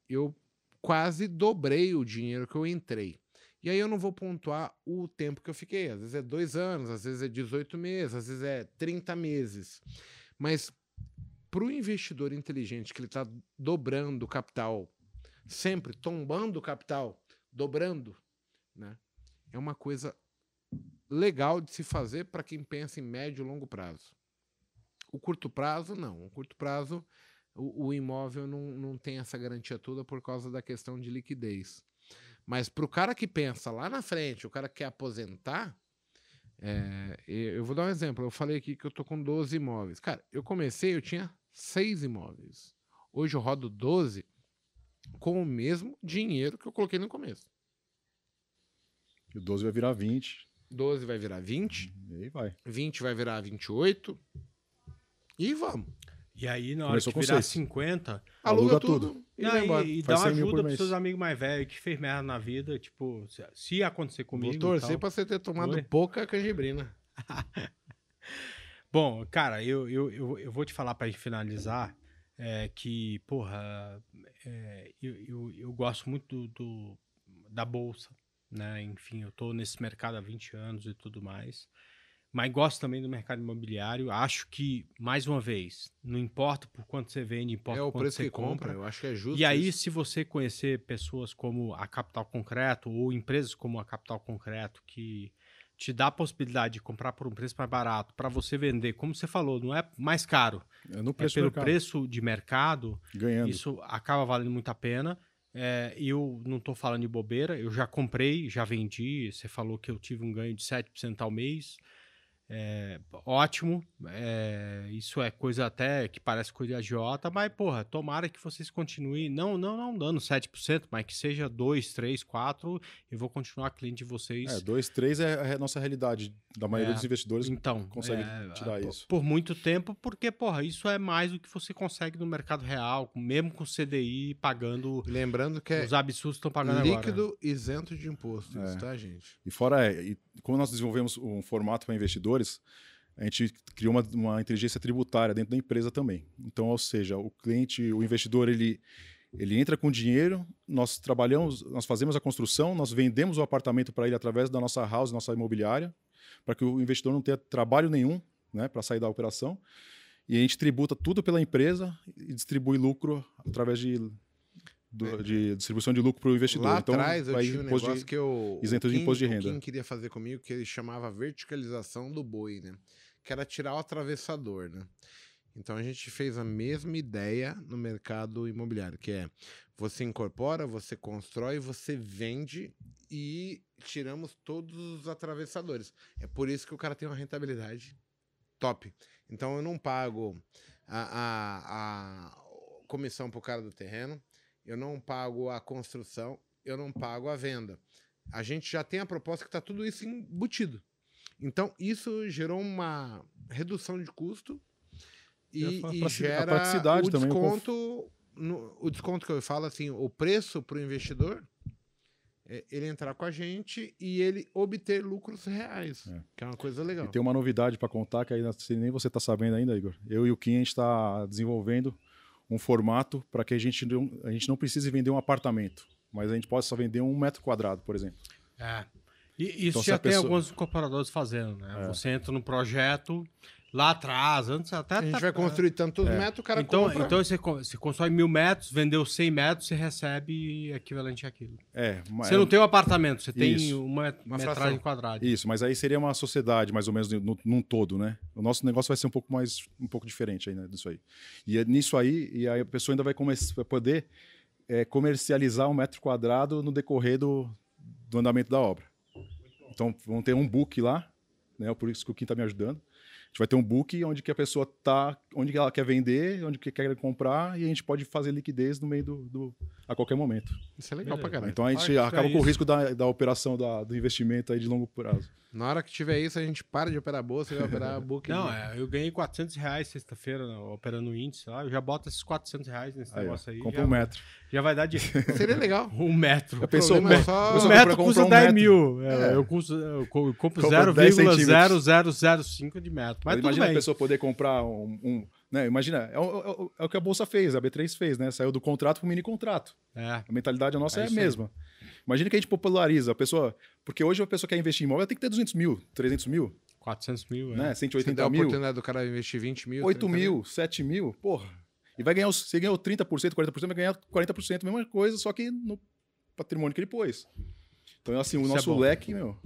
eu quase dobrei o dinheiro que eu entrei. E aí eu não vou pontuar o tempo que eu fiquei. Às vezes é dois anos, às vezes é 18 meses, às vezes é 30 meses. Mas para o investidor inteligente que ele está dobrando o capital, sempre tombando o capital, dobrando, né? É uma coisa legal de se fazer para quem pensa em médio e longo prazo. O curto prazo, não. O curto prazo, o, o imóvel não, não tem essa garantia toda por causa da questão de liquidez. Mas para o cara que pensa lá na frente, o cara que quer aposentar, é, eu vou dar um exemplo. Eu falei aqui que eu tô com 12 imóveis. Cara, eu comecei, eu tinha 6 imóveis. Hoje eu rodo 12 com o mesmo dinheiro que eu coloquei no começo. E o 12 vai virar 20. 12 vai virar 20, E aí vai. 20 vai virar 28. E vamos. E aí, na hora Começou que virar seis. 50. Aluga, Aluga tudo, tudo. e Não, vai e, embora. e dá uma 100 mil por ajuda pros seus amigos mais velhos que fez merda na vida. Tipo, se, se acontecer comigo. Vou torcer tal. pra você ter tomado Oi? pouca canjibrina. Bom, cara, eu, eu, eu, eu vou te falar pra gente finalizar é, que, porra, é, eu, eu, eu gosto muito do, do- da bolsa, né? Enfim, eu tô nesse mercado há 20 anos e tudo mais. Mas gosto também do mercado imobiliário. Acho que, mais uma vez, não importa por quanto você vende, importa É o quanto preço você que compra. compra. Eu acho que é justo. E aí, isso. se você conhecer pessoas como a Capital Concreto ou empresas como a Capital Concreto que te dá a possibilidade de comprar por um preço mais barato para você vender, como você falou, não é mais caro, É no é preço do pelo mercado. preço de mercado, Ganhando. isso acaba valendo muito a pena. É, eu não estou falando de bobeira, eu já comprei, já vendi. Você falou que eu tive um ganho de 7% ao mês. É, ótimo, é, isso é coisa até que parece coisa de agiota, mas porra, tomara que vocês continuem, não não não dando 7%, mas que seja 2, 3, 4, eu vou continuar cliente de vocês. É, 2, 3 é a nossa realidade, da maioria É, dos investidores Então, consegue é, tirar por- isso. Por muito tempo, porque, porra, isso é mais do que você consegue no mercado real, mesmo com CDI pagando lembrando que é os absurdos estão pagando agora. líquido isento de imposto, É. isso, tá, gente? E fora, é, e como nós desenvolvemos um formato para investidores, a gente criou uma, uma inteligência tributária dentro da empresa também. Então, ou seja, o cliente, o investidor, ele, ele entra com dinheiro, nós trabalhamos, nós fazemos a construção, nós vendemos o apartamento para ele através da nossa house, nossa imobiliária, para que o investidor não tenha trabalho nenhum né, para sair da operação. E a gente tributa tudo pela empresa e distribui lucro através de, do- de distribuição de lucro para o investidor. É. Lá então, atrás eu tinha um imposto de- negócio que eu. isento o de Kim- imposto de O renda. Kim queria fazer comigo que ele chamava verticalização do boi, né? Que era tirar o atravessador, né? Então a gente fez a mesma ideia no mercado imobiliário, que é você incorpora, você constrói, você vende e tiramos todos os atravessadores. É por isso que o cara tem uma rentabilidade top. Então eu não pago a, a, a comissão pro cara do terreno, eu não pago a construção, eu não pago a venda. A gente já tem a proposta que está tudo isso embutido. Então, isso gerou uma redução de custo e, E e gera o desconto. no- o desconto que eu falo, assim, o preço para o investidor, é ele entrar com a gente e ele obter lucros reais, É. que é uma coisa legal. E tem uma novidade para contar que ainda se nem você está sabendo ainda, Igor. Eu e o Kim a gente está desenvolvendo um formato para que a gente, não, a gente não precise vender um apartamento, mas a gente possa vender um metro quadrado, por exemplo. É. E isso Então, já tem pessoa- alguns incorporadores fazendo, né? É. Você entra no projeto lá atrás, antes até. a gente tá- vai construir tantos É. metros, o cara Então, compra. então você, você constrói mil metros, vendeu 100 metros, você recebe equivalente àquilo. É, mas, Você não tem um apartamento, você tem Isso. uma, Uma metragem fração. quadrada. Isso, mas aí seria uma sociedade, mais ou menos, no, num todo, né? O nosso negócio vai ser um pouco mais, um pouco diferente aí, né, disso aí. E é nisso aí, e aí a pessoa ainda vai, vai poder é, comercializar um metro quadrado no decorrer do, do andamento da obra. Então, vamos ter um book lá, né? Por isso que o Kim está me ajudando. A gente vai ter um book onde que a pessoa tá, onde que ela quer vender, onde que quer comprar, e a gente pode fazer liquidez no meio do, do a qualquer momento. Isso é legal pra caralho. Então a gente Acho que é acaba com o risco da, da operação da, do investimento aí de longo prazo. Na hora que tiver isso, a gente para de operar a bolsa e vai operar a book. Não, é, eu ganhei 400 reais sexta-feira né, operando o índice lá. Eu já boto esses 400 reais nesse Aí, negócio aí. compra já, um metro. já vai dar de Seria legal. um metro. Já pensou, é um só- metro? O Você metro custa um 10 metro. mil. É, É. Eu, custo, eu co- compro Compra 10 0,0005 de metro. Mas Imagina tudo bem. a pessoa poder comprar um. um- né? Imagina, é o, é o- é o que a Bolsa fez, a B3 fez, né? Saiu do contrato para o mini contrato. É. A mentalidade nossa É é, a isso aí. mesma. Imagina que a gente populariza a pessoa. Porque hoje a pessoa quer investir em imóvel, tem que ter 200 mil, 300 mil, 400 mil. é. né? Você dá 180 a mil, oportunidade do cara investir 20 mil. 8 30 mil, 7 mil, porra. E vai ganhar, você ganhou 30%, 40%, vai ganhar 40%, mesma coisa, só que no patrimônio que ele pôs. Então, assim, o Isso é nosso bom. leque, meu.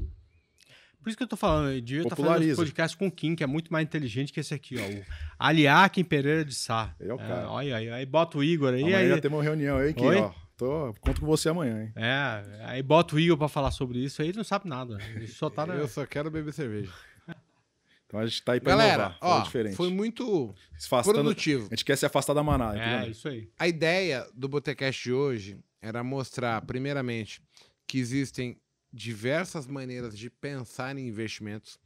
Por isso que eu tô falando, eu devia estar fazendo Populariza. esse podcast com o Kim, que é muito mais inteligente que esse aqui, ó. O Aliakim Pereira de Sá. Ele é o cara. olha aí, aí bota o Igor aí. Amanhã aí já temos uma reunião aí que, Oi? ó. Tô, conto com você amanhã, hein? É, aí bota o Igor pra falar sobre isso, aí ele não sabe nada. Ele só tá na... Eu só quero beber cerveja. Então a gente tá aí pra Galera, inovar, ó, diferente. foi muito Se afastando- produtivo. A gente quer se afastar da manada, É, entendeu? isso aí. A ideia do Botecast de hoje era mostrar, primeiramente, que existem diversas maneiras de pensar em investimentos.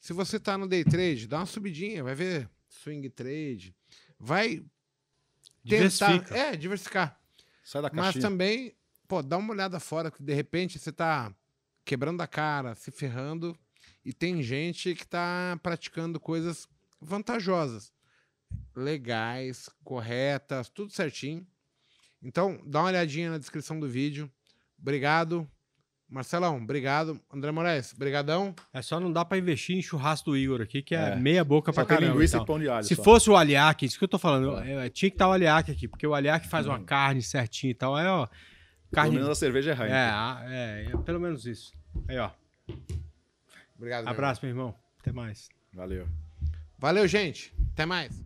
Se você tá no day trade, dá uma subidinha, vai ver swing trade, vai tentar, Diversifica. é, diversificar. Sai da Mas também, pô, dá uma olhada fora, que de repente você tá quebrando a cara, se ferrando, e tem gente que tá praticando coisas vantajosas, legais, corretas, tudo certinho. Então, dá uma olhadinha na descrição do vídeo. Obrigado. Marcelão, obrigado. André Moraes, brigadão. É só não dá pra investir em churrasco do Igor aqui, que é, É. meia boca tem caramba. linguiça então. e pão de alho. Se só. fosse o Aliac, isso que eu tô falando, é, tinha que estar o Aliac aqui, porque o Aliac faz uma carne certinha e tal. Aí, ó, Pelo carne. menos a cerveja é É, Heineken. ah, é, é, pelo menos isso. Aí, ó. Obrigado. meu Abraço, meu irmão. Até mais. Valeu. Valeu, gente. Até mais.